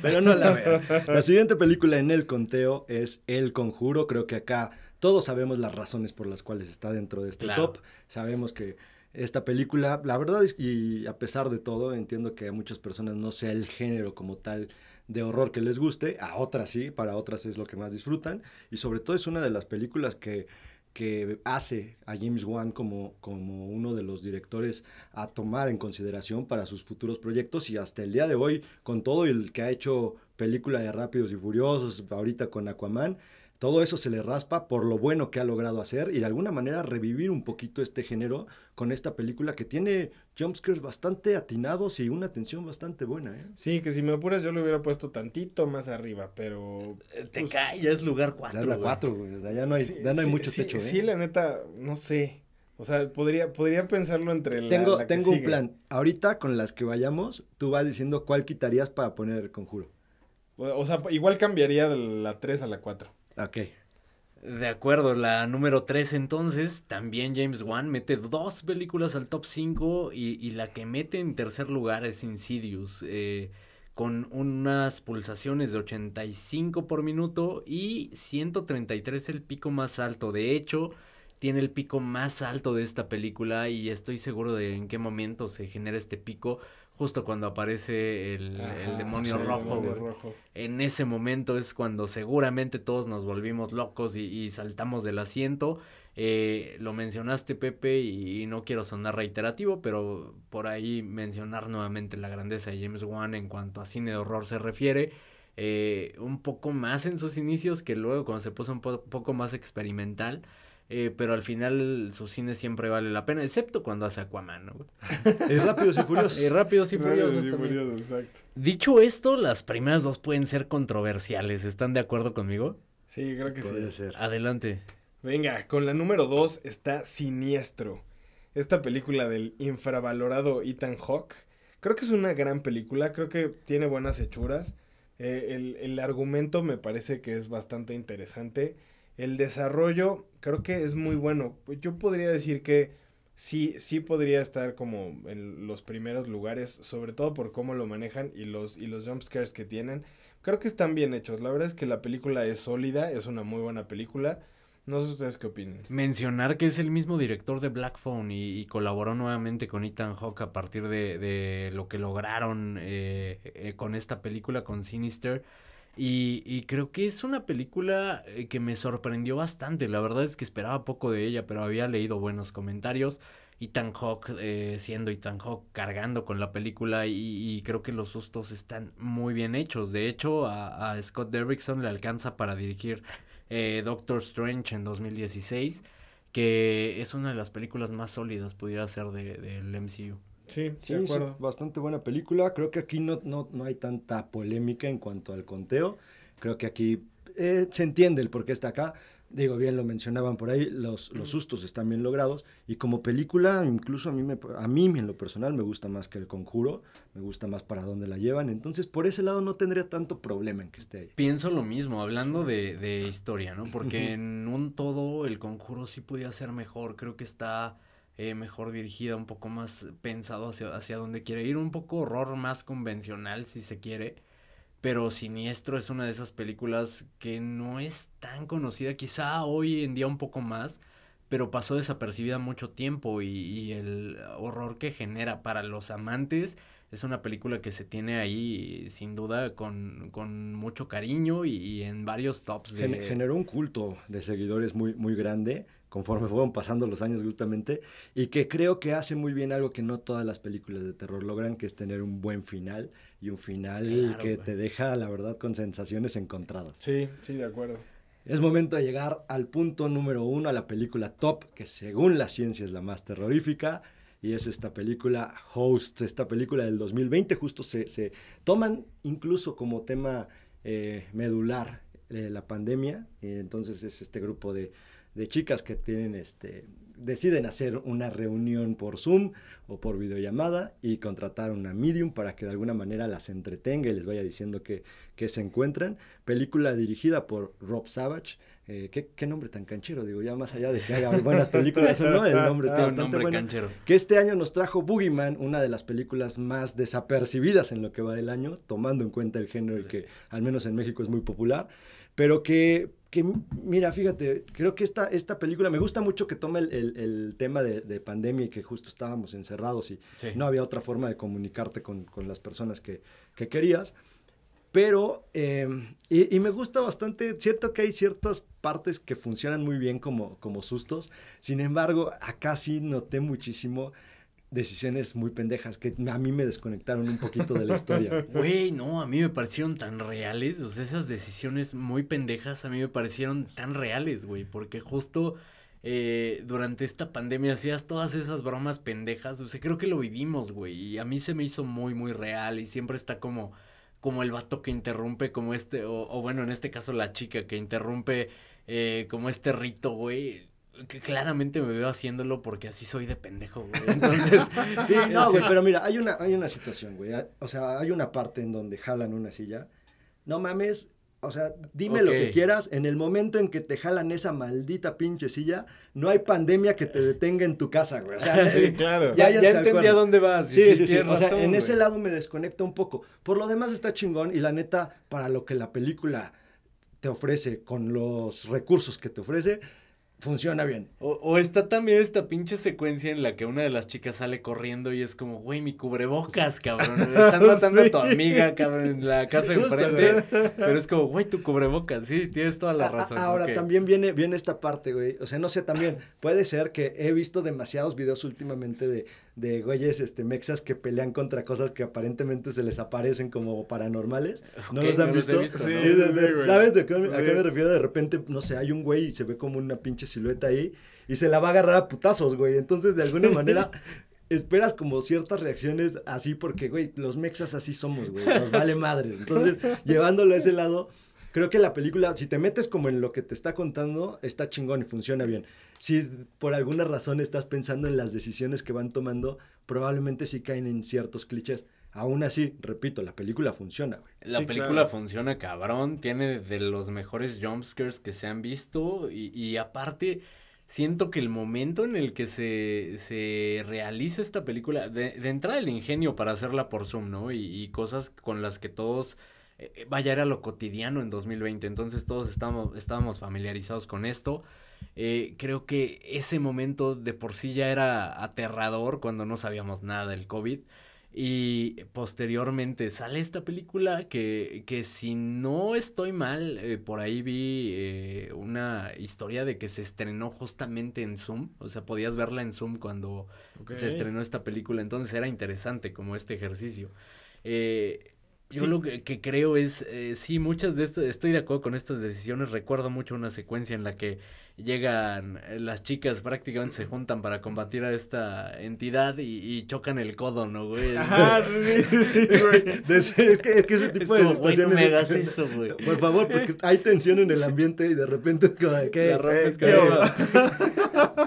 Speaker 3: pero no la veo. [LAUGHS] La siguiente película en el conteo es El Conjuro. Creo que acá todos sabemos las razones por las cuales está dentro de este top. Sabemos que esta película, la verdad es y a pesar de todo, entiendo que a muchas personas no sea el género como tal de horror que les guste, a otras sí, para otras es lo que más disfrutan, y sobre todo es una de las películas que, que hace a James Wan como, como uno de los directores a tomar en consideración para sus futuros proyectos, y hasta el día de hoy, con todo el que ha hecho película de Rápidos y Furiosos, ahorita con Aquaman, todo eso se le raspa por lo bueno que ha logrado hacer y de alguna manera revivir un poquito este género con esta película que tiene jumpscares bastante atinados y una tensión bastante buena. ¿eh?
Speaker 1: Sí, que si me apuras yo lo hubiera puesto tantito más arriba, pero...
Speaker 2: Eh, te pues, cae, ya es lugar 4.
Speaker 3: Ya es la 4, güey. O sea, ya no hay, ya no hay mucho techo. ¿eh?
Speaker 1: Sí, la neta, no sé. O sea, podría, podría pensarlo entre la,
Speaker 3: Tengo,
Speaker 1: la
Speaker 3: tengo un plan. Ahorita con las que vayamos, tú vas diciendo cuál quitarías para poner el conjuro.
Speaker 1: O sea, igual cambiaría de la 3 a la 4.
Speaker 3: Ok.
Speaker 2: De acuerdo, la número 3 entonces, también James Wan mete dos películas al top 5 y, la que mete en tercer lugar es Insidious, eh, con unas pulsaciones de 85 por minuto y 133 el pico más alto. De hecho, tiene el pico más alto de esta película y estoy seguro de en qué momento se genera este pico justo cuando aparece el, demonio, rojo, En ese momento es cuando seguramente todos nos volvimos locos y, saltamos del asiento. Eh, lo mencionaste, Pepe, y, no quiero sonar reiterativo, pero por ahí mencionar nuevamente la grandeza de James Wan en cuanto a cine de horror se refiere. Eh, un poco más en sus inicios que luego cuando se puso un poco más experimental. Eh, pero al final su cine siempre vale la pena, excepto cuando hace Aquaman, ¿no? [LAUGHS]
Speaker 3: Y Rápidos y Furiosos.
Speaker 2: Y Rápidos y
Speaker 1: Rápidos
Speaker 2: Furiosos
Speaker 1: y
Speaker 2: también.
Speaker 1: Furiosos, exacto.
Speaker 2: Dicho esto, las primeras dos pueden ser controversiales, ¿están de acuerdo conmigo?
Speaker 1: Sí, creo que
Speaker 3: Puede
Speaker 1: sí.
Speaker 3: ser.
Speaker 2: Adelante.
Speaker 1: Venga, con la número 2 está Siniestro. Esta película del infravalorado Ethan Hawke. Creo que es una gran película, creo que tiene buenas hechuras. Eh, el, el argumento me parece que es bastante interesante. El desarrollo creo que es muy bueno. Yo podría decir que sí, sí podría estar como en los primeros lugares, sobre todo por cómo lo manejan y los, y los jumpscares que tienen. Creo que están bien hechos. La verdad es que la película es sólida, es una muy buena película. No sé ustedes qué opinan.
Speaker 2: Mencionar que es el mismo director de Black Phone y, y colaboró nuevamente con Ethan Hawke a partir de, de lo que lograron eh, eh, con esta película, con Sinister. Y, y creo que es una película eh, que me sorprendió bastante. La verdad es que esperaba poco de ella, pero había leído buenos comentarios. Ethan Hawke eh, siendo Ethan Hawke cargando con la película y, y creo que los sustos están muy bien hechos. De hecho, a, a Scott Derrickson le alcanza para dirigir eh, Doctor Strange en 2016, que es una de las películas más sólidas pudiera ser de- del MCU.
Speaker 1: Sí,
Speaker 3: Sí,
Speaker 1: de acuerdo.
Speaker 3: bastante buena película. Creo que aquí no, no, no hay tanta polémica en cuanto al conteo. Creo que aquí eh, se entiende el por qué está acá. Digo, bien lo mencionaban por ahí, los, los sustos están bien logrados. Y como película, incluso a mí, me, a mí en lo personal me gusta más que El Conjuro. Me gusta más para dónde la llevan. Entonces, por ese lado no tendría tanto problema en que esté ahí.
Speaker 2: Pienso lo mismo, hablando de, de historia, ¿no? Porque [LAUGHS] en un todo el conjuro sí podía ser mejor, creo que está eh, mejor dirigida, un poco más pensado hacia, hacia donde quiere ir, un poco horror más convencional si se quiere, pero Siniestro es una de esas películas que no es tan conocida, quizá hoy en día un poco más, pero pasó desapercibida mucho tiempo y, y el horror que genera para los amantes es una película que se tiene ahí sin duda con, con mucho cariño y, y en varios tops de...
Speaker 3: Gen- generó un culto de seguidores muy, muy grande conforme [LAUGHS] fueron pasando los años justamente y que creo que hace muy bien algo que no todas las películas de terror logran, que es tener un buen final y un final
Speaker 2: Claro,
Speaker 3: que te deja, la verdad, con sensaciones encontradas.
Speaker 1: Sí, sí, de acuerdo.
Speaker 3: Es momento de llegar al punto número uno, a la película top, que según la ciencia es la más terrorífica, y es esta película Host, esta película del 2020, justo se, se toman incluso como tema eh, medular eh, la pandemia, y entonces es este grupo de, de chicas que tienen este deciden hacer una reunión por Zoom o por videollamada y contratar una medium para que de alguna manera las entretenga y les vaya diciendo que, que se encuentran. Película dirigida por Rob Savage. Eh, ¿qué, qué nombre tan canchero, digo, ya más allá de que haga buenas películas o no, el nombre está [LAUGHS]
Speaker 2: Ah,
Speaker 3: bastante
Speaker 2: nombre
Speaker 3: bueno.
Speaker 2: canchero.
Speaker 3: Que este año nos trajo Boogeyman, una de las películas más desapercibidas en lo que va del año, tomando en cuenta el género que al menos en México es muy popular, pero que, que mira, fíjate, creo que esta, esta película me gusta mucho que toma el, el- el tema de, de pandemia y que justo estábamos encerrados y
Speaker 2: Sí.
Speaker 3: no había otra forma de comunicarte con, con las personas que, que querías. Pero, eh, y, y me gusta bastante, cierto que hay ciertas partes que funcionan muy bien como, como sustos, sin embargo, acá sí noté muchísimo decisiones muy pendejas que a mí me desconectaron un poquito de la historia. [LAUGHS]
Speaker 2: Güey, no, a mí me parecieron tan reales, o sea, esas decisiones muy pendejas a mí me parecieron tan reales, güey, porque justo eh, durante esta pandemia hacías todas esas bromas pendejas, o sea, creo que lo vivimos, güey, y a mí se me hizo muy, muy real y siempre está como, como el vato que interrumpe, como este, o, o bueno, en este caso la chica que interrumpe eh, como este rito, güey. Que claramente me veo haciéndolo porque así soy de pendejo, güey. Entonces, [LAUGHS]
Speaker 3: Sí, no, güey, pero mira, hay una, hay una situación, güey. O sea, hay una parte en donde jalan una silla. No mames, o sea, dime lo que quieras. En el momento en que te jalan esa maldita pinche silla, no hay pandemia que te detenga en tu casa, güey. O sea, [LAUGHS]
Speaker 1: Sí,
Speaker 3: eh,
Speaker 1: claro.
Speaker 2: ya, ya entendí a dónde vas.
Speaker 3: Sí, sí, sí. O sea, en ese lado me desconecta un poco. Por lo demás está chingón y la neta, para lo que la película te ofrece con los recursos que te ofrece, funciona bien.
Speaker 2: O, o está también esta pinche secuencia en la que una de las chicas sale corriendo y es como, güey, mi cubrebocas, cabrón. Están [LAUGHS] matando a tu amiga, cabrón, en la casa
Speaker 3: Justo,
Speaker 2: enfrente. Pero es como, güey, tu cubrebocas. Sí, tienes toda la
Speaker 3: a-
Speaker 2: razón.
Speaker 3: Ahora también viene, viene esta parte, güey. O sea, no sé, también puede ser que he visto demasiados videos últimamente de, de güeyes este, mexas que pelean contra cosas que aparentemente se les aparecen como paranormales. ¿No los han
Speaker 2: no los he
Speaker 3: visto?
Speaker 1: Sí,
Speaker 2: ¿no?
Speaker 1: sí, sí.
Speaker 3: ¿Sabes de qué, a qué me refiero? De repente, no sé, hay un güey y se ve como una pinche silueta ahí y se la va a agarrar a putazos, güey. Entonces, de alguna manera, esperas como ciertas reacciones así porque, güey, los mexas así somos, güey. Nos vale [LAUGHS] madres. Entonces, llevándolo a ese lado, creo que la película, si te metes como en lo que te está contando, está chingón y funciona bien. Si por alguna razón estás pensando en las decisiones que van tomando, probablemente sí caen en ciertos clichés. Aún así, repito, la película funciona, güey.
Speaker 2: La
Speaker 1: Sí,
Speaker 2: película
Speaker 1: claro.
Speaker 2: funciona cabrón, tiene de los mejores jumpscares que se han visto y, y aparte siento que el momento en el que se, se realiza esta película, de, de entrada el ingenio para hacerla por Zoom, ¿no? Y, y cosas con las que todos, eh, eh, vaya, era lo cotidiano en 2020, entonces todos estábamos, estábamos familiarizados con esto. Eh, creo que ese momento de por sí ya era aterrador cuando no sabíamos nada del COVID. Y posteriormente sale esta película que, que si no estoy mal, eh, por ahí vi eh, una historia de que se estrenó justamente en Zoom. O sea, podías verla en Zoom cuando se estrenó esta película. Entonces era interesante como este ejercicio. Eh, yo
Speaker 1: Sí.
Speaker 2: lo que, que creo es, eh, sí, muchas de estas, estoy de acuerdo con estas decisiones. Recuerdo mucho una secuencia en la que llegan eh, las chicas, prácticamente se juntan para combatir a esta entidad y, y chocan el codo, ¿no, güey?
Speaker 1: Ajá, [LAUGHS] sí, güey.
Speaker 3: De es, que, es que ese
Speaker 2: Es
Speaker 3: tipo de
Speaker 2: como, güey, no
Speaker 3: situaciones
Speaker 2: me
Speaker 3: es-
Speaker 2: hagas eso, güey.
Speaker 3: Por favor, porque hay tensión en el ambiente y de repente es como de que...
Speaker 2: La rompes,
Speaker 1: eh, ¿qué
Speaker 2: cabrón. [LAUGHS]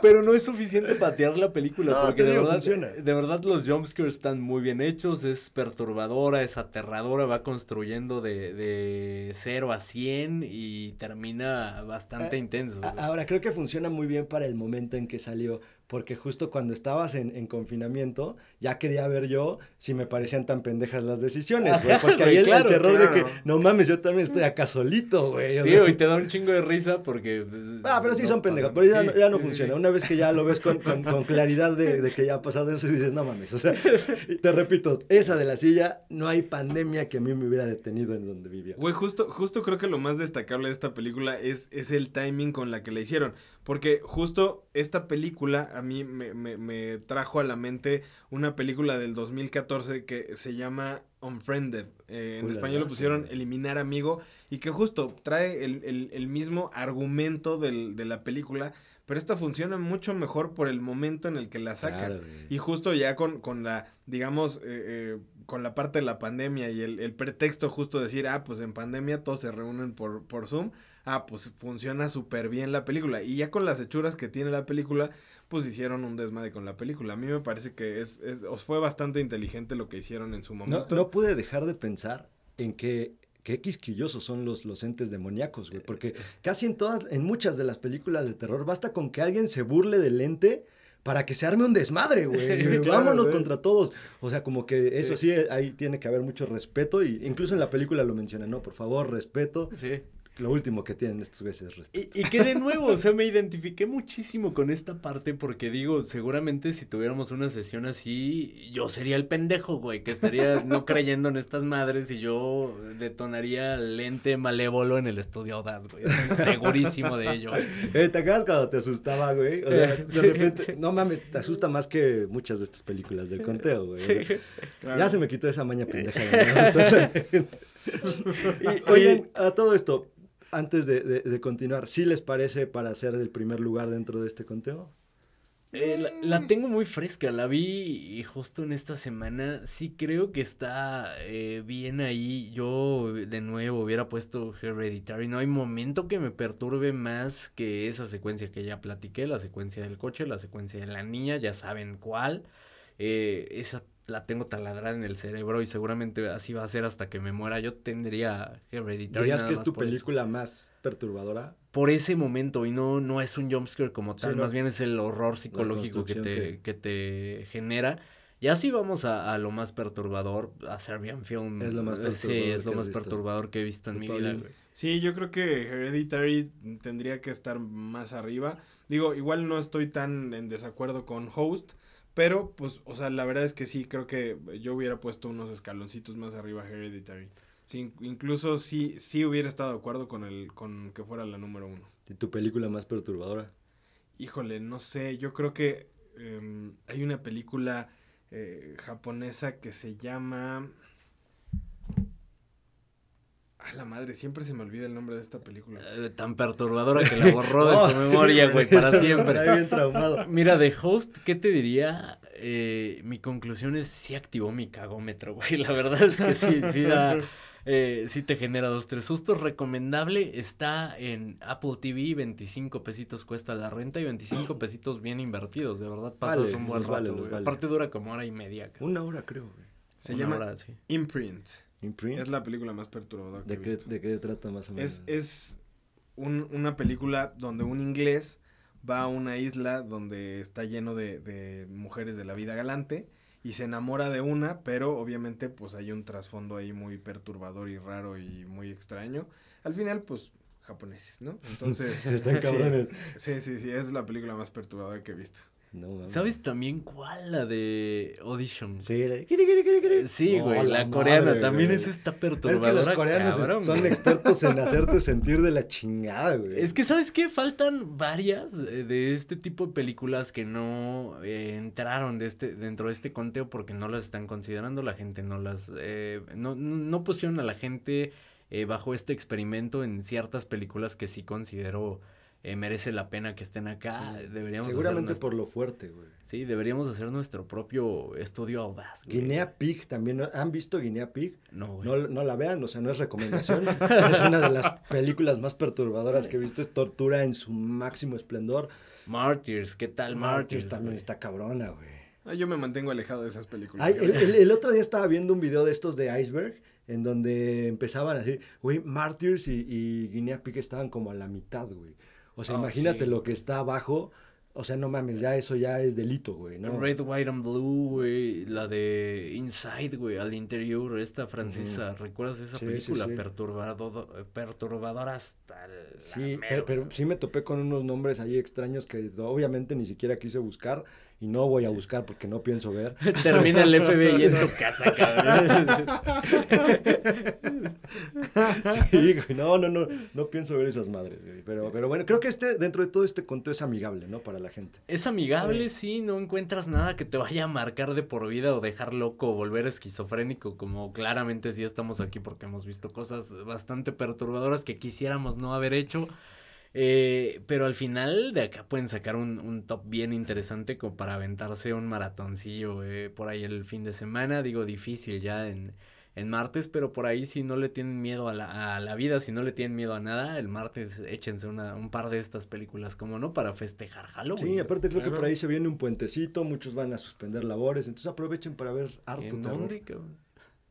Speaker 2: Pero no es suficiente patear la película,
Speaker 3: No,
Speaker 2: porque de
Speaker 3: digo,
Speaker 2: verdad,
Speaker 3: funciona.
Speaker 2: de verdad los jumpscares están muy bien hechos, es perturbadora, es aterradora, va construyendo de, de 0 a 100 y termina bastante
Speaker 3: Ah,
Speaker 2: intenso.
Speaker 3: A-. Ahora, creo que funciona muy bien para el momento en que salió, porque justo cuando estabas en, en confinamiento, ya quería ver yo si me parecían tan pendejas las decisiones, güey, porque ahí el,
Speaker 2: claro,
Speaker 3: terror de que, no mames, yo también estoy acá solito, güey.
Speaker 2: Sí, güey, te da un chingo de risa porque... pues,
Speaker 3: Ah, pero sí
Speaker 2: no
Speaker 3: son pendejas, pero ya,
Speaker 2: sí,
Speaker 3: no- ya no
Speaker 2: sí,
Speaker 3: funciona.
Speaker 2: sí.
Speaker 3: Una vez que ya lo ves con, con- con claridad de, de que ya ha pasado eso, y dices, no mames, o sea, te repito, esa de la silla, no hay pandemia que a mí me hubiera detenido en donde vivía.
Speaker 1: Güey, justo, justo creo que lo más destacable de esta película es, es el timing con la que la hicieron. Porque justo esta película a mí me, me- me trajo a la mente una película del 2014 que se llama Unfriended. Eh, en español lo pusieron
Speaker 3: sí.
Speaker 1: Eliminar Amigo. Y que justo trae el, el- el mismo argumento del- de la película. Pero esta funciona mucho mejor por el momento en el que la sacan.
Speaker 3: Claro.
Speaker 1: Y justo ya con, con la, digamos, eh, eh, con la parte de la pandemia y el, el pretexto justo de decir, ah, pues en pandemia todos se reúnen por, por Zoom, ah, pues funciona súper bien la película. Y ya con las hechuras que tiene la película, pues hicieron un desmadre con la película. A mí me parece que es, es os fue bastante inteligente lo que hicieron en su momento.
Speaker 3: no pude dejar de pensar en que qué quisquillosos son los, los entes demoníacos, güey. Porque [LAUGHS] casi en todas, en muchas de las películas de terror, basta con que alguien se burle del ente para que se arme un desmadre, güey. [LAUGHS]
Speaker 1: Sí, claro,
Speaker 3: Vámonos
Speaker 1: güey.
Speaker 3: contra todos. O sea, como que eso
Speaker 1: Sí.
Speaker 3: sí. ahí tiene que haber mucho respeto. Y incluso en la película lo mencionan, ¿no? Por favor, respeto.
Speaker 2: Sí.
Speaker 3: Lo último que tienen estos güeyes es respeto.
Speaker 2: Y, y que de nuevo, o sea, me identifiqué muchísimo con esta parte porque digo, seguramente si tuviéramos una sesión así, yo sería el pendejo, güey, que estaría no creyendo en estas madres y yo detonaría lente malévolo en el estudio Audaz, güey. Segurísimo de ello.
Speaker 3: Eh, ¿Te acuerdas cuando te asustaba, güey? O sea, de
Speaker 2: Sí,
Speaker 3: repente, no mames, te asusta más que muchas de estas películas del conteo, güey. O sea,
Speaker 2: Sí.
Speaker 1: Claro.
Speaker 3: Ya se me quitó esa maña pendeja. de no. [LAUGHS]
Speaker 2: Y-
Speaker 3: Oigan, a todo esto, antes de, de- continuar, ¿sí les parece para ser el primer lugar dentro de este conteo?
Speaker 2: Eh, la, la tengo muy fresca, la vi y justo en esta semana. Sí creo que está eh, bien ahí. Yo de nuevo hubiera puesto Hereditary. No hay momento que me perturbe más que esa secuencia que ya platiqué, la secuencia del coche, la secuencia de la niña, ya saben cuál. Eh, esa la tengo taladrada en el cerebro y seguramente así va a ser hasta que me muera. Yo tendría Hereditary.
Speaker 3: ¿Dirías
Speaker 2: nada
Speaker 3: que es
Speaker 2: más
Speaker 3: tu
Speaker 2: eso
Speaker 3: película más perturbadora?
Speaker 2: por ese momento y no, no es un jumpscare como tal,
Speaker 3: Sí, no.
Speaker 2: más bien es el horror psicológico que te, que... te genera. Y así vamos a, a lo más perturbador, a Serbian Film.
Speaker 3: Es lo más perturbador
Speaker 2: Sí, es
Speaker 3: que
Speaker 2: lo más
Speaker 3: visto.
Speaker 2: perturbador que he visto en
Speaker 3: ¿Tú,
Speaker 2: mi vida.
Speaker 1: Sí, yo creo que Hereditary tendría que estar más arriba. Digo, igual no estoy tan en desacuerdo con Host, pero pues, o sea, la verdad es que sí, creo que yo hubiera puesto unos escaloncitos más arriba Hereditary. Sí, in- incluso sí, sí hubiera estado de acuerdo con el, con que fuera la número uno.
Speaker 3: ¿Y tu película más perturbadora?
Speaker 1: Híjole, no sé, yo creo que em, hay una película eh, japonesa que se llama... A la madre, siempre se me olvida el nombre de esta película.
Speaker 2: Eh, tan perturbadora que la borró de [LAUGHS] su memoria, güey, para siempre.
Speaker 3: bien traumado.
Speaker 2: Mira, de host, ¿qué te diría? Eh, mi conclusión es sí activó mi cagómetro, güey. La verdad es que sí, sí da, eh, sí te genera dos, tres sustos. Recomendable, está en Apple TV, 25 pesitos cuesta la renta y 25 pesitos bien invertidos. De verdad, pasas
Speaker 3: Vale,
Speaker 2: un buen
Speaker 3: vale,
Speaker 2: rato,
Speaker 3: vale.
Speaker 2: Aparte dura como hora y media. cabrón.
Speaker 3: Una hora creo, güey.
Speaker 1: Se
Speaker 2: Una
Speaker 1: llama
Speaker 2: hora, sí.
Speaker 1: Imprint.
Speaker 3: Imprint.
Speaker 1: Es la película más perturbadora que
Speaker 3: ¿De
Speaker 1: he
Speaker 3: qué,
Speaker 1: visto.
Speaker 3: ¿De qué trata más o menos?
Speaker 1: Es, es un- una película donde un inglés va a una isla donde está lleno de, de mujeres de la vida galante y se enamora de una, pero obviamente pues hay un trasfondo ahí muy perturbador y raro y muy extraño. Al final pues japoneses, ¿no? [LAUGHS] Entonces...
Speaker 3: Están cabrones.
Speaker 1: Sí, sí, sí, es la película más perturbadora que he visto.
Speaker 3: No, mames.
Speaker 2: ¿Sabes también cuál? La de Audition.
Speaker 3: Sí, la- kiri, kiri, kiri, kiri.
Speaker 2: Sí, güey, la,
Speaker 3: madre,
Speaker 2: coreana también
Speaker 3: güey.
Speaker 2: es esta
Speaker 3: Es que
Speaker 2: perturbadora,
Speaker 3: los coreanos es-
Speaker 2: cabrón,
Speaker 3: son
Speaker 2: güey.
Speaker 3: expertos en [LAUGHS] hacerte sentir de la chingada, güey.
Speaker 2: Es que, ¿sabes qué? Faltan varias eh, de este tipo de películas que no eh, entraron de este, dentro de este conteo porque no las están considerando, la gente no las, eh, no, no, no pusieron a la gente eh, bajo este experimento en ciertas películas que sí considero eh, merece la pena que estén acá.
Speaker 3: Sí.
Speaker 2: Deberíamos hacer
Speaker 3: Seguramente
Speaker 2: nuestro-
Speaker 3: por lo fuerte, güey.
Speaker 2: Sí, deberíamos hacer nuestro propio estudio audaz, güey.
Speaker 3: Guinea Pig también. ¿Han visto Guinea Pig?
Speaker 2: No, güey.
Speaker 3: No, no la vean, o sea, no es recomendación. [LAUGHS] es una de las películas más perturbadoras que he visto. Es tortura en su máximo esplendor.
Speaker 2: Martyrs, ¿qué tal Martyrs?
Speaker 3: Martyrs también
Speaker 2: güey?
Speaker 3: está cabrona, güey.
Speaker 1: Ah, yo me mantengo alejado de esas películas.
Speaker 3: Ay, el, el- el otro día estaba viendo un video de estos de Iceberg, en donde empezaban así, güey, Martyrs y, y Guinea Pig estaban como a la mitad, güey. O sea,
Speaker 2: Oh,
Speaker 3: imagínate
Speaker 2: sí.
Speaker 3: lo que está abajo. O sea, no mames, ya eso ya es delito, güey, ¿no?
Speaker 2: Red, White and Blue, güey. La de Inside, güey, al interior, esta francesa. ¿Recuerdas esa
Speaker 3: Sí,
Speaker 2: película?
Speaker 3: sí.
Speaker 2: Perturbado, perturbadora hasta.
Speaker 3: Sí, pero, pero sí me topé con unos nombres ahí extraños que obviamente ni siquiera quise buscar y no voy a buscar porque no pienso ver. [LAUGHS]
Speaker 2: Termina el FBI en tu casa, cabrón. [LAUGHS]
Speaker 3: Sí, güey, no, no, no, no pienso ver esas madres, güey. Pero, pero bueno, creo que este, dentro de todo este conteo es amigable, ¿no? Para la gente.
Speaker 2: Es amigable, sí, no encuentras nada que te vaya a marcar de por vida o dejar loco o volver esquizofrénico, como claramente sí estamos aquí porque hemos visto cosas bastante perturbadoras que quisiéramos no haber hecho. Eh, pero al final de acá pueden sacar un, un top bien interesante como para aventarse un maratoncillo eh, por ahí el fin de semana. Digo, difícil ya en, en martes, pero por ahí si no le tienen miedo a la, a la vida, si no le tienen miedo a nada, el martes échense una, un par de estas películas, como no, para festejar Halloween.
Speaker 3: Sí, aparte creo que por ahí se viene un puentecito, muchos van a suspender labores, entonces aprovechen para ver harto
Speaker 2: ¿En
Speaker 3: terror.
Speaker 2: dónde, cabrón?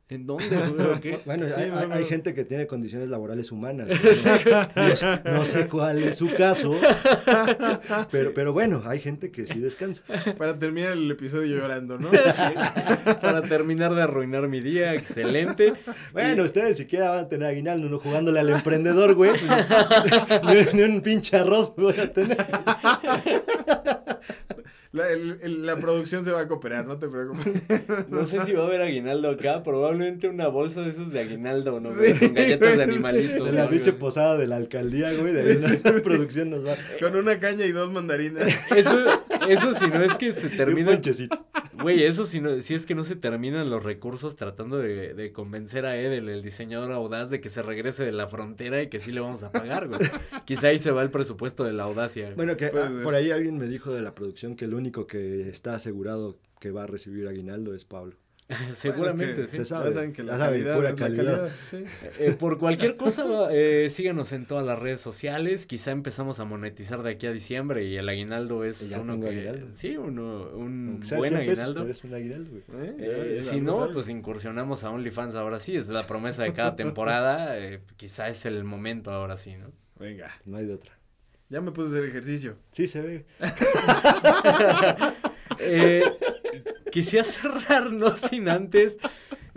Speaker 2: ¿En dónde, güey? ¿O qué? [LAUGHS]
Speaker 3: Bueno,
Speaker 1: Sí,
Speaker 3: hay,
Speaker 1: no,
Speaker 3: hay-
Speaker 1: no.
Speaker 3: hay gente que tiene condiciones laborales humanas. [LAUGHS] No, no sé cuál es su caso, [LAUGHS] pero, pero bueno, hay gente que sí descansa.
Speaker 1: Para terminar el episodio llorando, ¿no?
Speaker 2: Sí, Para terminar de arruinar mi día, excelente.
Speaker 3: Bueno, ustedes siquiera van a tener aguinaldo, no jugándole al emprendedor, güey. ni, ni un pinche arroz voy a tener.
Speaker 1: La, el- el- la producción se va a cooperar, no te preocupes. [LAUGHS]
Speaker 2: No sé si va a haber aguinaldo acá, probablemente una bolsa de esos de aguinaldo, ¿no? güey? Con galletas de animalitos.
Speaker 3: De la
Speaker 2: ¿no?
Speaker 3: pinche posada de la alcaldía, güey. De la [LAUGHS] producción nos va.
Speaker 1: Con una caña y dos mandarinas.
Speaker 2: Eso, eso si no es que se
Speaker 3: un
Speaker 2: termina.
Speaker 3: ponchecito.
Speaker 2: Güey, eso si, no, si es que no se terminan los recursos tratando de, de convencer a Edel, el diseñador audaz, de que se regrese de la frontera y que sí le vamos a pagar, güey. [LAUGHS] Quizá ahí se va el presupuesto de la audacia.
Speaker 3: Bueno, que ah, por ahí alguien me dijo de la producción que el único que está asegurado que va a recibir aguinaldo es Pablo.
Speaker 2: Seguramente, [LAUGHS]
Speaker 1: Bueno, es que
Speaker 2: sí.
Speaker 3: Se sabe,
Speaker 1: Ya saben que la
Speaker 3: ya saben,
Speaker 1: calidad
Speaker 3: pura
Speaker 1: es la
Speaker 3: calidad.
Speaker 1: sí. [LAUGHS]
Speaker 2: Eh, por cualquier cosa, eh, síganos en todas las redes sociales. Quizá empezamos a monetizar de aquí a diciembre y el aguinaldo es
Speaker 3: Ya
Speaker 2: uno que...
Speaker 3: aguinaldo.
Speaker 2: Sí, uno, un buen
Speaker 3: 100 pesos,
Speaker 2: aguinaldo.
Speaker 3: pero es un aguinaldo, güey.
Speaker 1: ¿Eh?
Speaker 2: Eh, si no,
Speaker 1: algo.
Speaker 2: pues incursionamos a OnlyFans ahora sí, es la promesa de cada [LAUGHS] temporada, eh, quizá es el momento ahora sí, ¿no?
Speaker 1: Venga,
Speaker 3: No hay de otra.
Speaker 1: ya me puse a hacer ejercicio.
Speaker 3: Sí, se ve.
Speaker 2: Eh, quisiera cerrar, no sin antes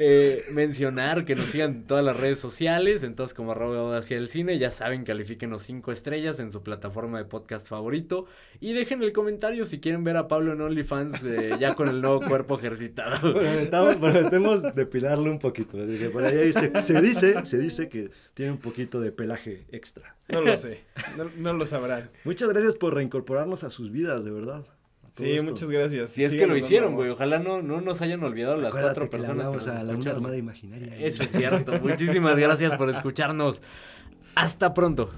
Speaker 2: eh, mencionar que nos sigan en todas las redes sociales, entonces como arroba hacia el cine, ya saben, califíquenos cinco estrellas en su plataforma de podcast favorito y dejen el comentario si quieren ver a Pablo en OnlyFans eh, ya con el nuevo cuerpo ejercitado. [LAUGHS]
Speaker 3: Prometamos, prometemos depilarlo un poquito. Por ahí se, se dice, se dice que tiene un poquito de pelaje extra.
Speaker 1: No lo sé, no, no lo sabrán.
Speaker 3: Muchas gracias por reincorporarnos a sus vidas, de verdad.
Speaker 1: Sí,
Speaker 3: esto.
Speaker 1: muchas gracias.
Speaker 2: Si es que lo hicieron, güey. Ojalá no, no nos hayan olvidado las
Speaker 3: Acuérdate
Speaker 2: cuatro personas que nos
Speaker 3: a la una armada imaginaria.
Speaker 2: Eso es cierto. Muchísimas gracias por escucharnos. Hasta pronto.